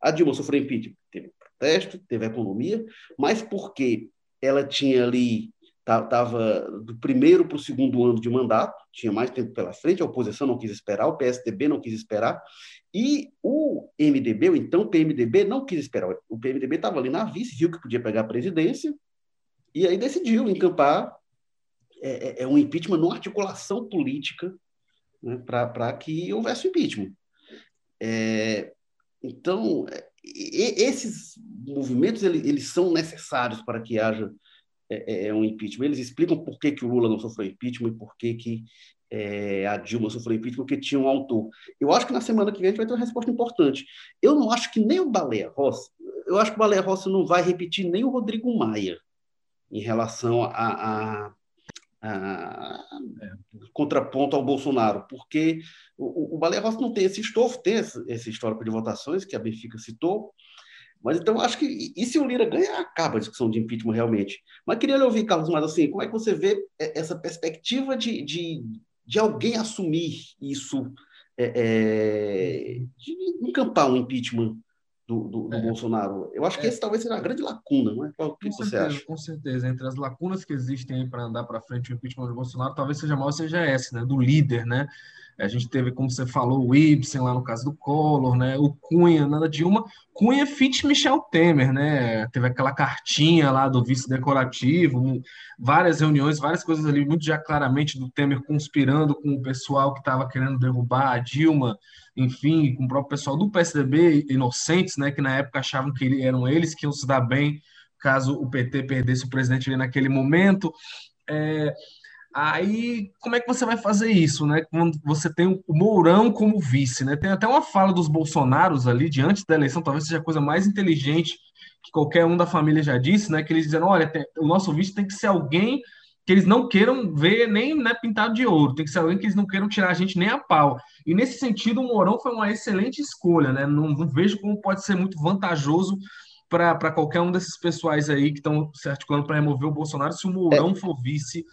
a Dilma sofreu impeachment. Teve protesto, teve economia, mas porque ela tinha ali, estava do primeiro para o segundo ano de mandato, tinha mais tempo pela frente, a oposição não quis esperar, o PSDB não quis esperar, e o MDB, o então PMDB, não quis esperar. O PMDB estava ali na vice, viu que podia pegar a presidência, e aí decidiu encampar é, é, é um impeachment numa articulação política né, para que houvesse impeachment. É, então, e, esses movimentos eles, são necessários para que haja é, é, é, um impeachment. Eles explicam por que, que o Lula não sofreu impeachment e por que, que é, a Dilma sofreu impeachment, porque tinha um autor. Eu acho que na semana que vem a gente vai ter uma resposta importante. Eu não acho que nem o Baleia Rossi, eu acho que o Baleia Rossi não vai repetir nem o Rodrigo Maia em relação a, a é. contraponto ao Bolsonaro, porque o, o Baleia Rossi não tem esse estofo, tem esse, esse histórico de votações que a Benfica citou, mas então acho que, e se o Lira ganha, acaba a discussão de impeachment realmente. Mas queria lhe ouvir, Carlos, mas assim, como é que você vê essa perspectiva de, de, de alguém assumir isso, é, é, de encampar um impeachment do, do, do é. Bolsonaro. Eu acho que é. esse talvez seja a grande lacuna, não é? Qual, o que com você certeza, acha? Com certeza. Entre as lacunas que existem para andar para frente o impeachment do Bolsonaro, talvez seja maior seja essa, né? Do líder, né? A gente teve, como você falou, o Ibsen lá no caso do Collor, né? O Cunha, nada Dilma. Cunha fit Michel Temer, né? Teve aquela cartinha lá do vice decorativo, várias reuniões, várias coisas ali, muito já claramente do Temer conspirando com o pessoal que estava querendo derrubar a Dilma, enfim, com o próprio pessoal do PSDB, inocentes, né? Que na época achavam que eram eles que iam se dar bem caso o PT perdesse o presidente ali naquele momento. É, Aí, como é que você vai fazer isso, né? Quando você tem o Mourão como vice, né? Tem até uma fala dos Bolsonaros ali, diante da eleição, talvez seja a coisa mais inteligente que qualquer um da família já disse, né? Que eles dizem, olha, tem, o nosso vice tem que ser alguém que eles não queiram ver nem né, pintado de ouro, tem que ser alguém que eles não queiram tirar a gente nem a pau. E nesse sentido, o Mourão foi uma excelente escolha, né? Não, não vejo como pode ser muito vantajoso para qualquer um desses pessoais aí que estão se articulando para remover o Bolsonaro se o Mourão é. for vice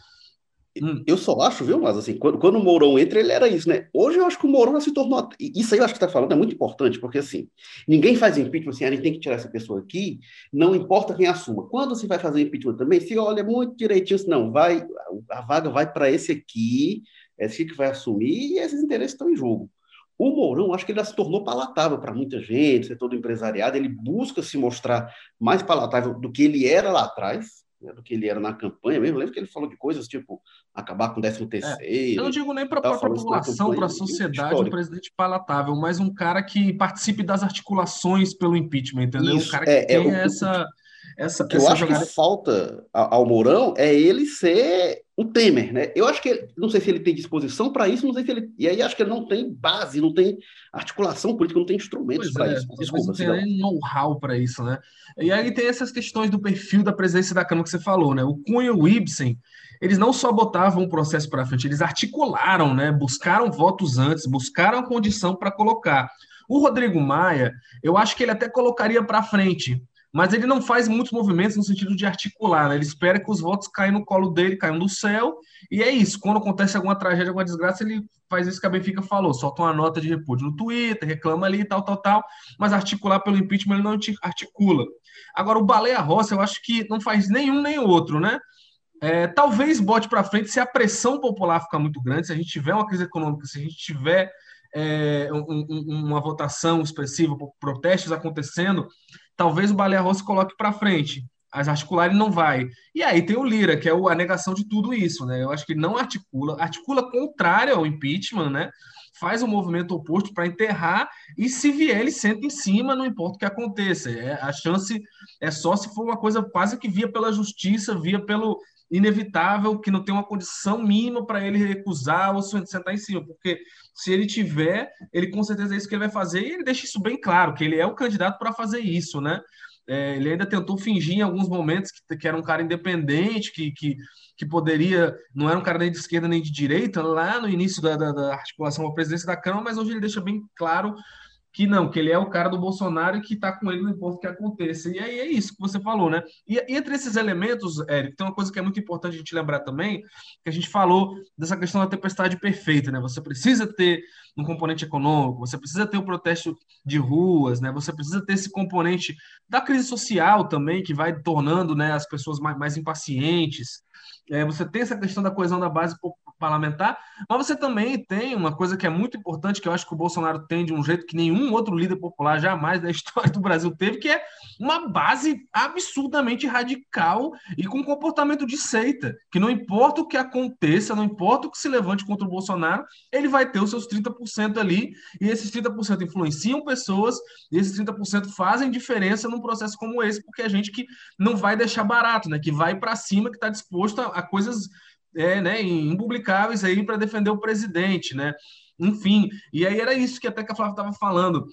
Hum. Eu só acho, viu, mas assim, quando, quando, o Mourão entra, ele era isso, né? Hoje eu acho que o Mourão já se tornou. Isso aí eu acho que está falando é muito importante, porque assim, ninguém faz impeachment assim, a gente tem que tirar essa pessoa aqui, não importa quem assuma. Quando se vai fazer impeachment também, se olha muito direitinho, não, vai, a vaga vai para esse aqui, esse que vai assumir, e esses interesses estão em jogo. O Mourão, acho que ele já se tornou palatável para muita gente, setor do empresariado, ele busca se mostrar mais palatável do que ele era lá atrás, né, do que ele era na campanha mesmo. Lembro que ele falou de coisas tipo acabar com o 13 terceiro. É, eu não digo nem para a própria população, para a sociedade, um presidente palatável, mas um cara que participe das articulações pelo impeachment, entendeu? Isso, um cara que é, tenha é, essa... Essa, que eu acho jogada... que falta ao Mourão é ele ser o Temer, né? Eu acho que não sei se ele tem disposição para isso, não sei se ele e aí acho que ele não tem base, não tem articulação política, não tem instrumentos para é, isso. Desculpa, não tem nem know-how para isso, né? E aí tem essas questões do perfil da presidência da Câmara que você falou, né? O Cunha e o Ibsen, eles não só botavam o processo para frente, eles articularam, né? Buscaram votos antes, buscaram a condição para colocar. O Rodrigo Maia, eu acho que ele até colocaria para frente, mas ele não faz muitos movimentos no sentido de articular, né? ele espera que os votos caiam no colo dele, caiam do céu, e é isso. Quando acontece alguma tragédia, alguma desgraça, ele faz isso que a Benfica falou, solta uma nota de repúdio no Twitter, reclama ali, tal, tal, tal, mas articular pelo impeachment ele não articula. Agora, o Baleia Rossi, eu acho que não faz nenhum nem outro, né? É, talvez bote para frente se a pressão popular ficar muito grande, se a gente tiver uma crise econômica, se a gente tiver é, um, um, uma votação expressiva, protestos acontecendo, talvez o Baleia Rossi coloque para frente. As articulares não vai. E aí tem o Lira, que é a negação de tudo isso, né? Eu acho que ele não articula, articula contrário ao impeachment, né? Faz um movimento oposto para enterrar e se vier ele senta em cima, não importa o que aconteça. É, a chance é só se for uma coisa quase que via pela justiça, via pelo inevitável, que não tem uma condição mínima para ele recusar ou sentar em cima, porque se ele tiver, ele com certeza é isso que ele vai fazer, e ele deixa isso bem claro, que ele é o candidato para fazer isso, né? É, ele ainda tentou fingir em alguns momentos que, que era um cara independente, que, que, que, poderia, não era um cara nem de esquerda nem de direita, lá no início da, da, da articulação à presidência da Câmara, mas hoje ele deixa bem claro que não, que ele é o cara do Bolsonaro e que está com ele no importa que aconteça. E aí é isso que você falou, né? E, e, entre esses elementos, Érico, tem uma coisa que é muito importante a gente lembrar também, que a gente falou dessa questão da tempestade perfeita, né? Você precisa ter um componente econômico, você precisa ter o protesto de ruas, né? Você precisa ter esse componente da crise social também, que vai tornando né, as pessoas mais, mais impacientes. É, você tem essa questão da coesão da base parlamentar, mas você também tem uma coisa que é muito importante, que eu acho que o Bolsonaro tem de um jeito que nenhum outro líder popular jamais da história do Brasil teve, que é uma base absurdamente radical e com comportamento de seita, que não importa o que aconteça, não importa o que se levante contra o Bolsonaro, ele vai ter os seus 30% ali, e esses 30% influenciam pessoas, e esses 30% fazem diferença num processo como esse, porque é gente que não vai deixar barato, né, que vai para cima, que está disposto a, a coisas é, né, impublicáveis aí para defender o presidente, né? Enfim, e aí era isso que até que a Flávia estava falando,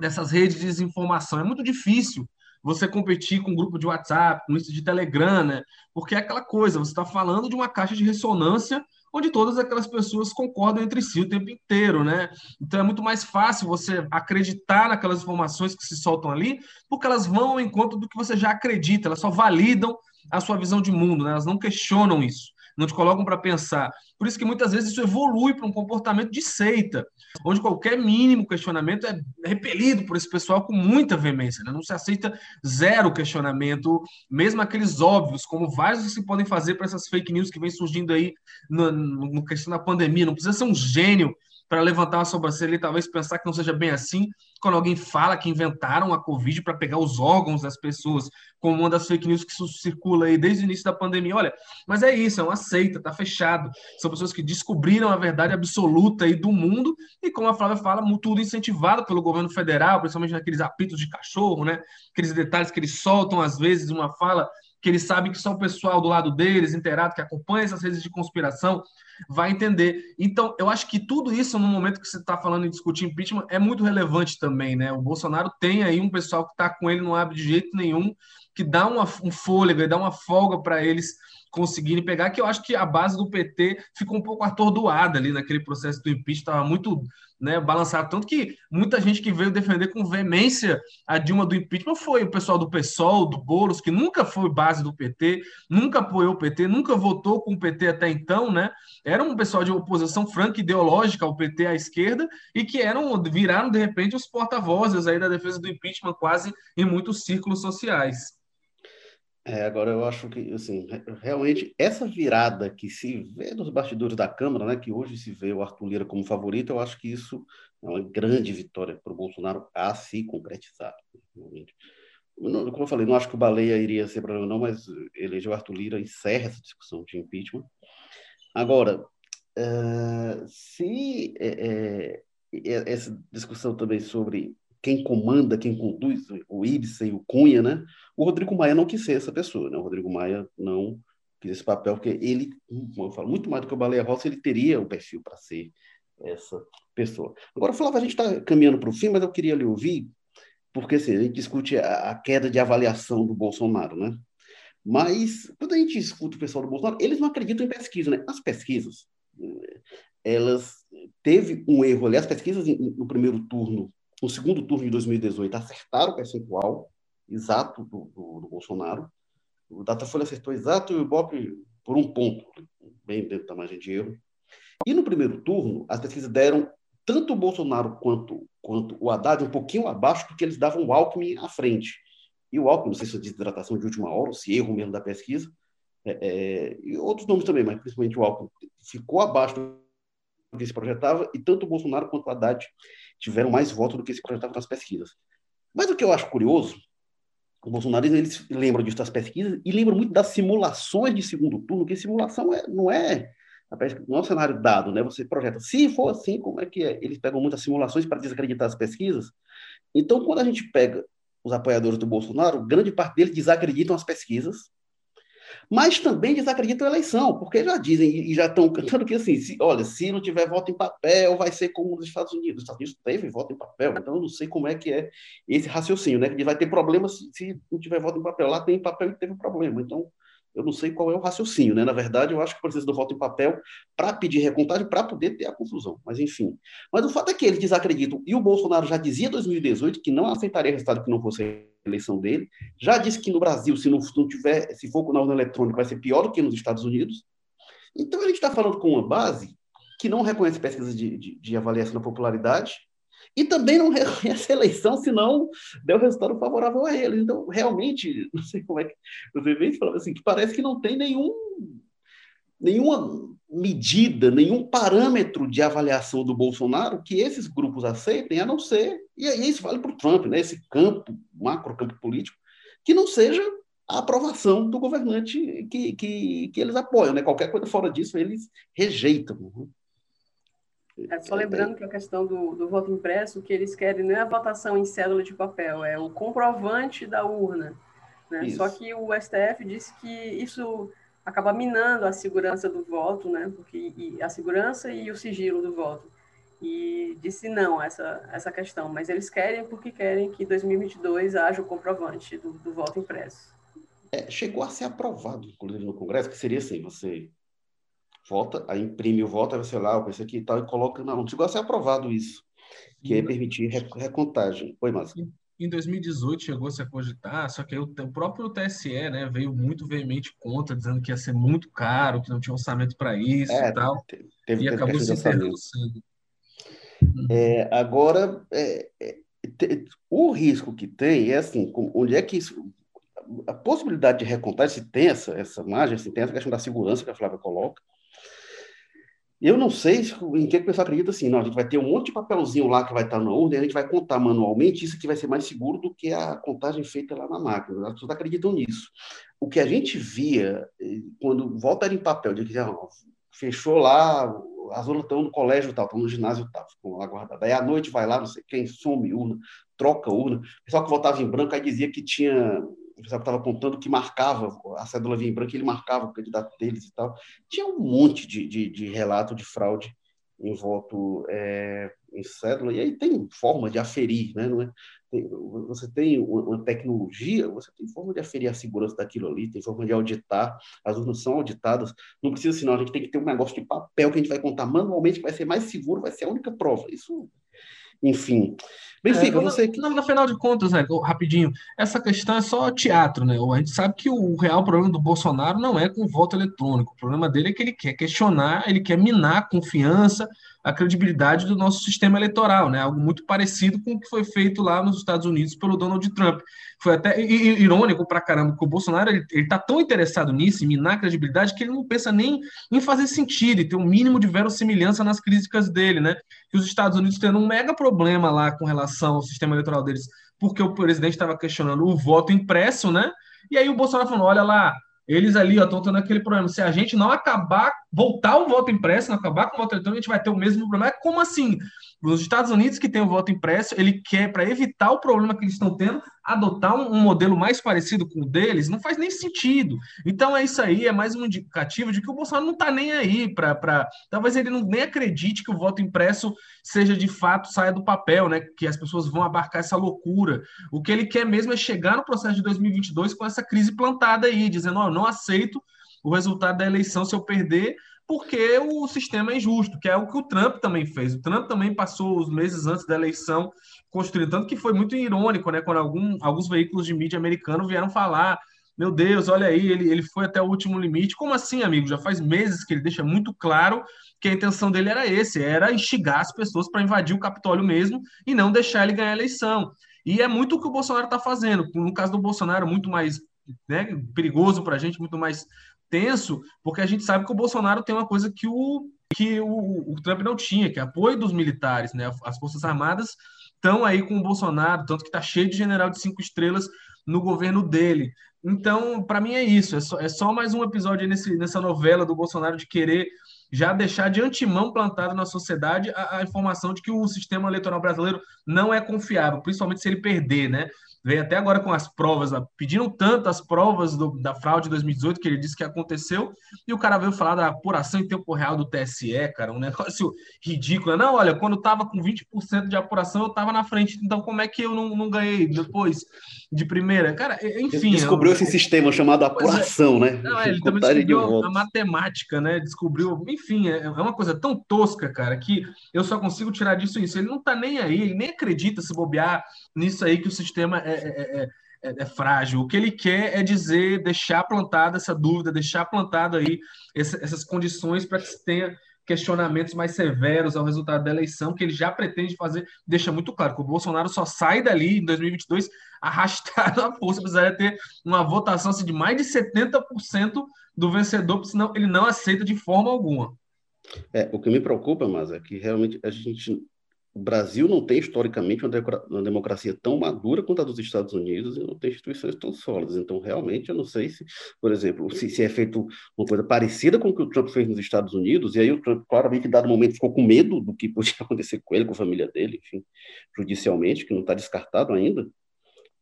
dessas redes de desinformação. É muito difícil você competir com um grupo de WhatsApp, com lista de Telegram, né? Porque é aquela coisa, você está falando de uma caixa de ressonância onde todas aquelas pessoas concordam entre si o tempo inteiro, né? Então é muito mais fácil você acreditar naquelas informações que se soltam ali, porque elas vão ao encontro do que você já acredita, elas só validam a sua visão de mundo, né? elas não questionam isso. Não te colocam para pensar. Por isso que muitas vezes isso evolui para um comportamento de seita, onde qualquer mínimo questionamento é repelido por esse pessoal com muita veemência. Né? Não se aceita zero questionamento, mesmo aqueles óbvios, como vários se podem fazer para essas fake news que vem surgindo aí no, no questão da pandemia. Não precisa ser um gênio para levantar uma sobrancelha e talvez pensar que não seja bem assim, quando alguém fala que inventaram a Covid para pegar os órgãos das pessoas, como uma das fake news que circula aí desde o início da pandemia. Olha, mas é isso, é uma seita, tá fechado. São pessoas que descobriram a verdade absoluta aí do mundo e, como a Flávia fala, tudo incentivado pelo governo federal, principalmente naqueles apitos de cachorro, né? Aqueles detalhes que eles soltam às vezes uma fala que eles sabem que só o pessoal do lado deles, inteirado, que acompanha essas redes de conspiração, vai entender. Então, eu acho que tudo isso, no momento que você está falando em discutir impeachment, é muito relevante também, né? O Bolsonaro tem aí um pessoal que está com ele, não abre de jeito nenhum, que dá uma, um fôlego e dá uma folga para eles conseguirem pegar, que eu acho que a base do PT ficou um pouco atordoada ali naquele processo do impeachment, estava muito né, balançado. Tanto que muita gente que veio defender com veemência a Dilma do impeachment foi o pessoal do PSOL, do Boulos, que nunca foi base do PT, nunca apoiou o PT, nunca votou com o PT até então, né? Era um pessoal de oposição franca ideológica ao PT à esquerda e que eram viraram de repente os porta-vozes aí da defesa do impeachment quase em muitos círculos sociais. É, agora eu acho que, assim, realmente essa virada que se vê nos bastidores da Câmara, né, que hoje se vê o Arthur Lira como favorito, eu acho que isso é uma grande vitória para o Bolsonaro a se concretizar. Como eu falei, não acho que o Baleia iria ser problema não, mas eleger o Arthur Lira encerra essa discussão de impeachment. Agora, uh, se é, é, essa discussão também sobre quem comanda, quem conduz, o Ibsen, o Cunha, né? O Rodrigo Maia não quis ser essa pessoa, né? O Rodrigo Maia não quis esse papel, porque ele, como eu falo, muito mais do que o Baleia Rossi, ele teria o perfil para ser essa pessoa. Agora, Flávio, a gente está caminhando para o fim, mas eu queria lhe ouvir, porque assim, a gente discute a, a, queda de avaliação do Bolsonaro, né? Mas, quando a gente escuta o pessoal do Bolsonaro, eles não acreditam em pesquisa, né? As pesquisas, elas teve um erro ali, as pesquisas no primeiro turno no segundo turno de 2018, acertaram o percentual exato do, do, do Bolsonaro. O Datafolha acertou exato e o Ibope por um ponto, bem dentro da margem de erro. E no primeiro turno, as pesquisas deram tanto o Bolsonaro quanto, quanto o Haddad um pouquinho abaixo, porque eles davam o Alckmin à frente. E o Alckmin, não sei se é desidratação de última hora, ou se erro mesmo da pesquisa, é, é, e outros nomes também, mas principalmente o Alckmin, ficou abaixo que se projetava, e tanto o Bolsonaro quanto o Haddad tiveram mais votos do que se projetava nas pesquisas. Mas o que eu acho curioso, os bolsonaristas eles lembram disso das pesquisas e lembram muito das simulações de segundo turno, que simulação é, não é não é um cenário dado, né? Você projeta, se for assim, como é que é? Eles pegam muitas simulações para desacreditar as pesquisas. Então, quando a gente pega os apoiadores do Bolsonaro, grande parte deles desacreditam as pesquisas mas também desacreditam a eleição, porque já dizem e já estão cantando que assim, se, olha, se não tiver voto em papel, vai ser como nos Estados Unidos. Os Estados Unidos teve voto em papel, então eu não sei como é que é esse raciocínio, né? Que vai ter problema se, se não tiver voto em papel. Lá tem papel e teve problema. Então, eu não sei qual é o raciocínio, né? Na verdade, eu acho que precisa do voto em papel para pedir recontagem, para poder ter a confusão. Mas, enfim. Mas o fato é que eles desacreditam, e o Bolsonaro já dizia em 2018 que não aceitaria resultado que não fosse a eleição dele, já disse que no Brasil, se não, não tiver, se for com a urna eletrônica, vai ser pior do que nos Estados Unidos. Então, a gente está falando com uma base que não reconhece pesquisas de, de, de avaliação da popularidade, e também não reconhece a eleição se não der o resultado favorável a ele. Então, realmente, não sei como é que você vê falando assim, que parece que não tem nenhum, nenhuma medida, nenhum parâmetro de avaliação do Bolsonaro que esses grupos aceitem, a não ser, e aí isso vale para o Trump, né, esse campo, macro campo político, que não seja a aprovação do governante que, que, que eles apoiam. Né? Qualquer coisa fora disso, eles rejeitam. É, só lembrando que a questão do, do voto impresso, o que eles querem não é a votação em cédula de papel, é o comprovante da urna. Né? Só que o STF disse que isso acaba minando a segurança do voto, né? Porque a segurança e o sigilo do voto. E disse não essa essa questão, mas eles querem porque querem que 2022 haja o comprovante do, do voto impresso. É, chegou a ser aprovado, inclusive no Congresso, que seria assim: você vota, aí imprime o voto, aí você lá, o isso aqui e tal, e coloca. Não, não chegou a ser aprovado isso, que é permitir recontagem. Oi, Márcio. em 2018 chegou-se a cogitar, só que aí o, o, próprio TSE né, veio muito veemente contra, dizendo que ia ser muito caro, que não tinha orçamento para isso é, e tal. Teve, teve, e acabou se interduzendo. É, agora, é, é, te, o risco que tem é assim, onde é que isso, a possibilidade de recontar, se tem essa, essa margem, se tem essa questão da segurança que a Flávia coloca, eu não sei em que o pessoal acredita assim, não, a gente vai ter um monte de papelzinho lá que vai estar na urna a gente vai contar manualmente, isso aqui vai ser mais seguro do que a contagem feita lá na máquina. As pessoas acreditam nisso. O que a gente via, eh, quando volta em papel, de que já, fechou lá, as urnas estão no colégio estão no ginásio tal, ficam lá guardadas. Aí à noite vai lá, não sei quem, some urna, troca urna. O pessoal que votava em branco aí dizia que tinha estava apontando que marcava, a cédula vinha em branco, ele marcava o candidato deles e tal. Tinha um monte de, de, de relato de fraude em voto é, em cédula, e aí tem forma de aferir, né? Não é? Tem, você tem uma tecnologia, você tem forma de aferir a segurança daquilo ali, tem forma de auditar, as urnas são auditadas, não precisa senão, a gente tem que ter um negócio de papel que a gente vai contar manualmente, que vai ser mais seguro, vai ser a única prova. Isso enfim. Benfica, é, você. Não, no final de contas, né, rapidinho, essa questão é só teatro, né? A gente sabe que o real problema do Bolsonaro não é com o voto eletrônico. O problema dele é que ele quer questionar, ele quer minar a confiança, a credibilidade do nosso sistema eleitoral, né? Algo muito parecido com o que foi feito lá nos Estados Unidos pelo Donald Trump. Foi até irônico pra caramba, porque o Bolsonaro ele, ele tá tão interessado nisso, em minar a credibilidade, que ele não pensa nem em fazer sentido e ter um mínimo de verossimilhança nas críticas dele, né? Que os Estados Unidos tendo um mega problema lá com relação ao sistema eleitoral deles, porque o presidente estava questionando o voto impresso, né? E aí o Bolsonaro falou: olha lá, eles ali estão tendo aquele problema. Se a gente não acabar, voltar o voto impresso, não acabar com o voto eletrônico, a gente vai ter o mesmo problema. É como assim? Nos Estados Unidos, que tem o voto impresso, ele quer, para evitar o problema que eles estão tendo, adotar um, um, modelo mais parecido com o deles, não faz nem sentido. Então é isso aí, é mais um indicativo de que o Bolsonaro não está nem aí para. Talvez ele não nem acredite que o voto impresso seja de fato, saia do papel, né? Que as pessoas vão abarcar essa loucura. O que ele quer mesmo é chegar no processo de 2022 com essa crise plantada aí, dizendo: eu não aceito o resultado da eleição se eu perder, porque o sistema é injusto, que é o que o Trump também fez. O Trump também passou os meses antes da eleição construindo, tanto que foi muito irônico, né, quando algum, alguns veículos de mídia americano vieram falar meu Deus, olha aí, ele, ele foi até o último limite. Como assim, amigo? Já faz meses que ele deixa muito claro que a intenção dele era esse, era instigar as pessoas para invadir o Capitólio mesmo e não deixar ele ganhar a eleição. E é muito o que o Bolsonaro está fazendo. No caso do Bolsonaro, muito mais né, perigoso para a gente, muito mais tenso, porque a gente sabe que o Bolsonaro tem uma coisa que o, que o, o Trump não tinha, que é apoio dos militares, né? As Forças Armadas estão aí com o Bolsonaro, tanto que está cheio de general de cinco estrelas no governo dele. Então, para mim é isso, é só, é só mais um episódio nesse, nessa novela do Bolsonaro de querer já deixar de antemão plantado na sociedade a, a, informação de que o sistema eleitoral brasileiro não é confiável, principalmente se ele perder, né? Vem até agora com as provas, pediram tanto as provas do, da fraude de 2018 que ele disse que aconteceu, e o cara veio falar da apuração em tempo real do TSE, cara, um negócio ridículo. Não, olha, quando tava com 20% de apuração, eu tava na frente, então como é que eu não, não ganhei depois de primeira? Cara, enfim. Descobriu é, esse sistema chamado é. apuração, é, né? Não, é, ele também descobriu a matemática, né? Descobriu, enfim, é, é uma coisa tão tosca, cara, que eu só consigo tirar disso isso. Ele não tá nem aí, ele nem acredita se bobear nisso aí que o sistema é, é, é, é, frágil. O que ele quer é dizer, deixar plantada essa dúvida, deixar plantado aí essa, essas condições para que se tenha questionamentos mais severos ao resultado da eleição, que ele já pretende fazer, deixa muito claro que o Bolsonaro só sai dali em 2022 arrastado à força, precisaria ter uma votação assim, de mais de 70% do vencedor, senão ele não aceita de forma alguma. É, o que me preocupa, mas é que realmente a gente o Brasil não tem historicamente uma democracia tão madura quanto a dos Estados Unidos e não tem instituições tão sólidas. Então, realmente, eu não sei se, por exemplo, se, se é feito uma coisa parecida com o que o Trump fez nos Estados Unidos, e aí o Trump, claramente, em dado momento, ficou com medo do que podia acontecer com ele, com a família dele, enfim, judicialmente, que não está descartado ainda.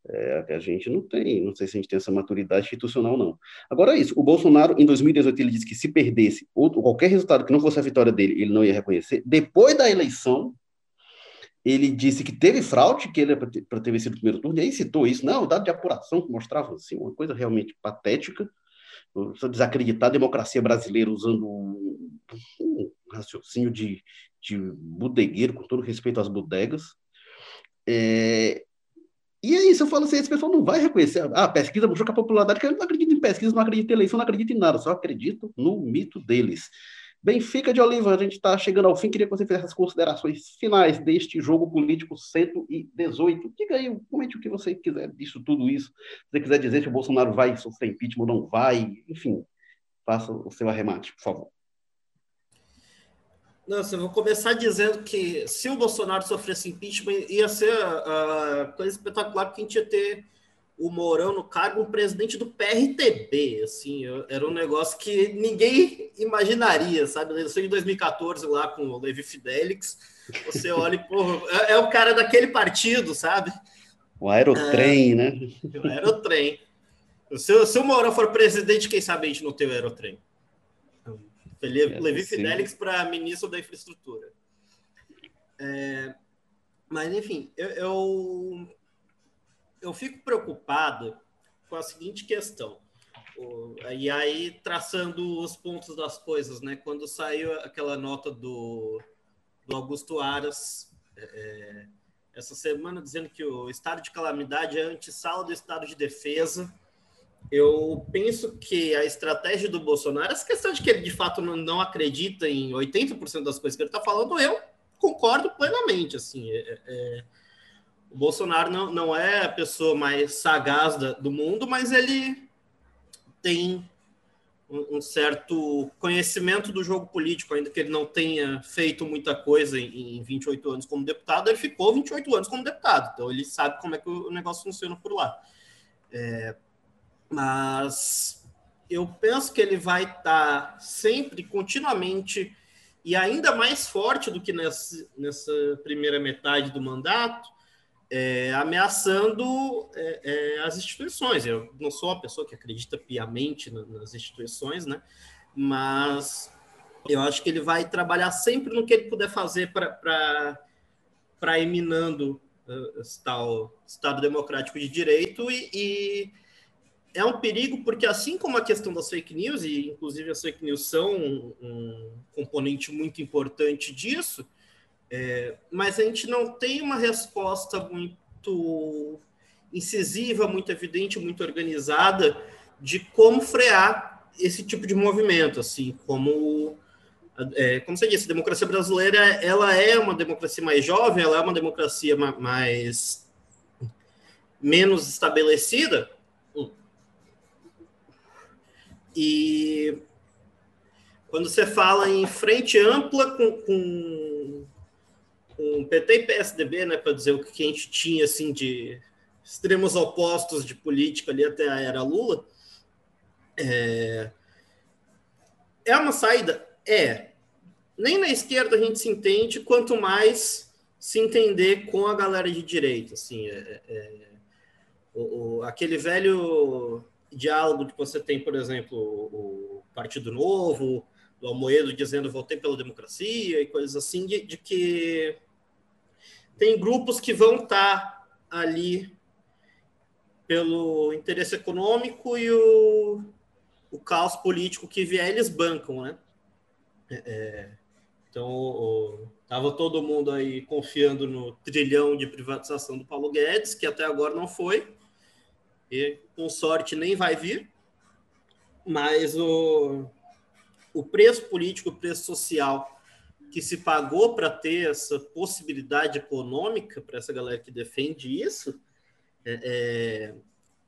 É, a gente não tem, não sei se a gente tem essa maturidade institucional, não. Agora é isso, o Bolsonaro, em 2018, ele disse que se perdesse qualquer resultado que não fosse a vitória dele, ele não ia reconhecer. Depois da eleição, ele disse que teve fraude, que ele era para ter vencido o primeiro turno, e aí citou isso, não, o dado de apuração que mostrava assim, uma coisa realmente patética, desacreditar a democracia brasileira usando um, raciocínio de, de bodegueiro, com todo respeito às bodegas. É, e isso, eu falo assim, esse pessoal não vai reconhecer. Ah, a pesquisa mostrou que a popularidade, que eu não acredito em pesquisa, não acredito em eleição, não acredito em nada, só acredito no mito deles. Benfica de Oliva, a gente está chegando ao fim, queria que você fizesse as considerações finais deste jogo político 118. Diga aí, comente o que você quiser disso, tudo isso. Se você quiser dizer se o Bolsonaro vai sofrer impeachment ou não vai, enfim, faça o seu arremate, por favor. Nossa, eu vou começar dizendo que se o Bolsonaro sofresse impeachment, ia ser a, coisa espetacular que a gente ia ter o Mourão no cargo, um presidente do PRTB, assim, era um negócio que ninguém imaginaria, sabe? Eu sei em 2014 lá com o Levi Fidelix, você olha e, porra, é, é, o cara daquele partido, sabe? O aerotrem, é, né? O aerotrem. Se, se o Mourão for presidente, quem sabe a gente não tem o aerotrem. É, Levi Fidelix para ministro da infraestrutura. É, mas, enfim, eu, eu, eu, fico preocupado com a seguinte questão. E aí, traçando os pontos das coisas, né? Quando saiu aquela nota do, do Augusto Aras é, é essa semana, dizendo que o estado de calamidade é antessala do estado de defesa, eu penso que a estratégia do Bolsonaro, essa questão de que ele de fato não, não acredita em 80% das coisas que ele está falando, eu concordo plenamente. Assim, é, é, é, o Bolsonaro não, não é a pessoa mais sagaz do mundo, mas ele tem um, certo conhecimento do jogo político, ainda que ele não tenha feito muita coisa em, em 28 anos como deputado, ele ficou 28 anos como deputado, então ele sabe como é que o negócio funciona por lá. É, mas eu penso que ele vai estar tá sempre, continuamente, e ainda mais forte do que nessa, nessa primeira metade do mandato, é, ameaçando é, é, as instituições. Eu não sou uma pessoa que acredita piamente nas instituições, né? mas eu acho que ele vai trabalhar sempre no que ele puder fazer para ir minando uh, esse tal Estado Democrático de Direito e, e é um perigo porque, assim como a questão das fake news, e inclusive as fake news são um, um componente muito importante disso, é, mas a gente não tem uma resposta muito incisiva, muito evidente, muito organizada de como frear esse tipo de movimento, assim, como é, como você disse, a democracia brasileira ela é uma democracia mais jovem, ela é uma democracia mais menos estabelecida, e quando você fala em frente ampla com, com, com PT e PSDB, né, para dizer o que a gente tinha assim de extremos opostos de política ali até a era Lula, é, é uma saída? É. Nem na esquerda a gente se entende, quanto mais se entender com a galera de direita. Assim, é, é, o, o, aquele velho diálogo que você tem, por exemplo, o Partido Novo, do Almoedo dizendo votei pela democracia e coisas assim, de, de que tem grupos que vão estar tá ali pelo interesse econômico e o, o caos político que vier, eles bancam, né? É, é então, estava todo mundo aí confiando no trilhão de privatização do Paulo Guedes, que até agora não foi e com sorte nem vai vir, mas o, o preço político, o preço social que se pagou para ter essa possibilidade econômica para essa galera que defende isso é, é,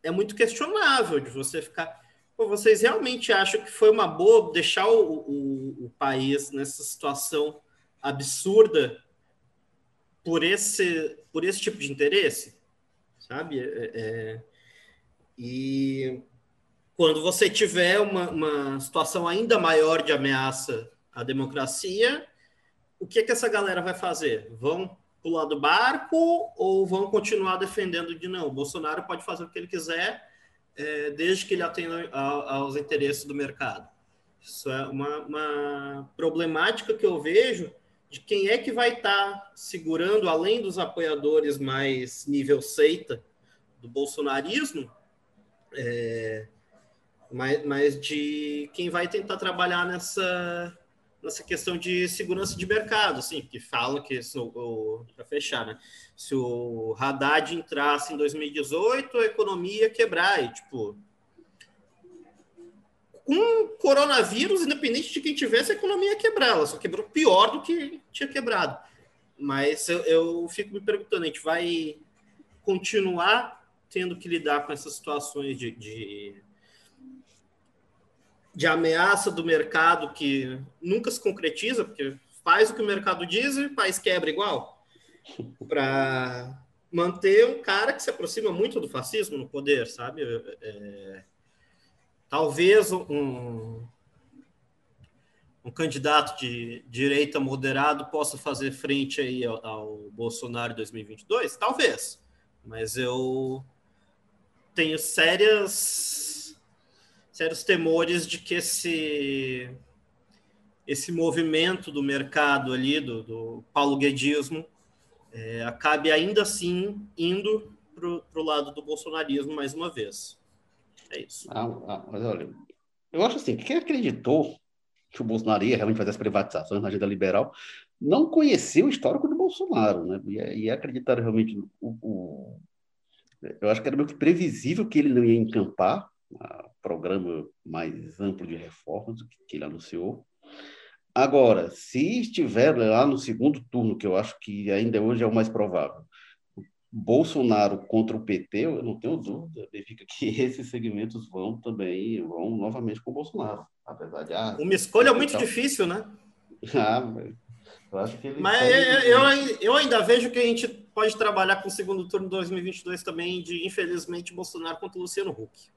é, muito questionável de você ficar. Pô, vocês realmente acham que foi uma boa deixar o, o, o país nessa situação absurda por esse, por esse tipo de interesse? Sabe? É, é e quando você tiver uma, uma situação ainda maior de ameaça à democracia, o que, que essa galera vai fazer? Vão pular do barco ou vão continuar defendendo de não? O Bolsonaro pode fazer o que ele quiser, é, desde que ele atenda aos interesses do mercado. Isso é uma, uma, problemática que eu vejo de quem é que vai estar tá segurando, além dos apoiadores mais nível seita do bolsonarismo, é, mas, mas de quem vai tentar trabalhar nessa, nessa questão de segurança de mercado, assim, porque fala que, para fechar, né? Se o Haddad entrasse em 2018, a economia ia quebrar, e, tipo, com coronavírus, independente de quem tivesse, a economia ia quebrar, ela só quebrou pior do que tinha quebrado. Mas eu, eu fico me perguntando, a gente vai continuar tendo que lidar com essas situações de, de de ameaça do mercado que nunca se concretiza, porque faz o que o mercado diz e o país quebra igual, para manter um cara que se aproxima muito do fascismo no poder, sabe? É, talvez um, um candidato de direita moderado possa fazer frente aí ao, ao Bolsonaro em 2022? Talvez, mas eu tenho sérias sérios temores de que esse esse movimento do mercado ali, do, do paulo guedismo, é, acabe ainda assim indo para o lado do bolsonarismo mais uma vez. É isso. Ah, ah, mas olha, eu acho assim, quem acreditou que o Bolsonaro ia realmente fazer as privatizações na agenda liberal, não conhecia o histórico do Bolsonaro, né? E, e acreditaram realmente o, o, eu acho que era meio que previsível que ele não ia encampar programa mais amplo de reformas que ele anunciou. Agora, se estiver lá no segundo turno, que eu acho que ainda hoje é o mais provável, Bolsonaro contra o PT, eu não tenho dúvida, fica que esses segmentos vão também, vão novamente com o Bolsonaro. Apesar de, ah, Uma escolha muito então... difícil, né? ah, mas eu acho que ele Mas eu, eu, eu, ainda vejo que a gente pode trabalhar com o segundo turno de 2022 também de, infelizmente, Bolsonaro contra o Luciano Huck.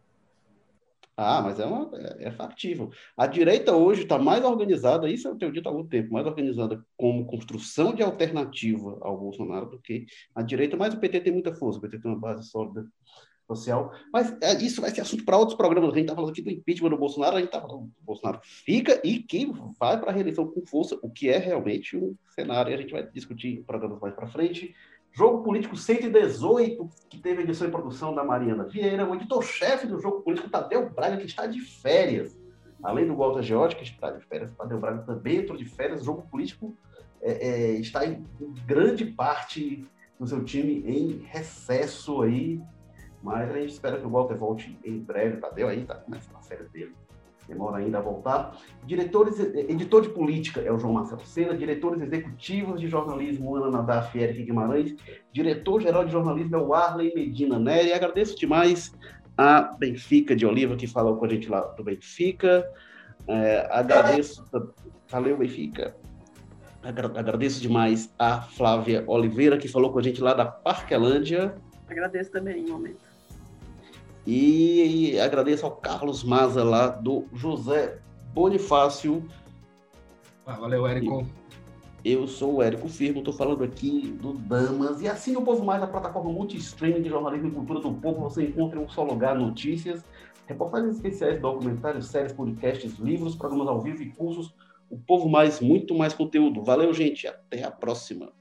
Ah, mas é, uma, é, é factível. A direita hoje está mais organizada, isso eu tenho dito há algum tempo, mais organizada como construção de alternativa ao Bolsonaro do que a direita, mas o PT tem muita força, o PT tem uma base sólida social. Mas é, isso vai ser assunto para outros programas. A gente está falando aqui do impeachment do Bolsonaro, a gente está falando do Bolsonaro fica e que vai para a reeleição com força, o que é realmente um cenário, e a gente vai discutir em programas mais para frente. Jogo Político 118, que teve edição e produção da Mariana Vieira, o editor-chefe do Jogo Político, Tadeu Braga, que está de férias. Além do Walter George, que está de férias, Tadeu Braga também entrou de férias. O Jogo Político é, é, está em grande parte do seu time em recesso aí, mas a gente espera que o Walter volte em breve. Tadeu aí está começando a férias dele demora ainda a voltar. Diretores, editor de política é o João Marcelo Sena, diretores executivos de jornalismo, Ana Nadaf e Eric Guimarães, diretor-geral de jornalismo é o Arley Medina Nery. Agradeço demais a Benfica de Oliva, que falou com a gente lá do Benfica. É, agradeço, valeu Benfica. Agradeço demais a Flávia Oliveira, que falou com a gente lá da Parquelândia. Agradeço também, em momento. E agradeço ao Carlos Maza lá do José Bonifácio. Ah, valeu, Érico. Eu sou o Érico Firmo, estou falando aqui do Damas. E assim o Povo Mais, a plataforma multi-streaming de jornalismo e cultura do povo, você encontra em um só lugar notícias, reportagens especiais, documentários, séries, podcasts, livros, programas ao vivo e cursos. O Povo Mais, muito mais conteúdo. Valeu, gente. Até a próxima.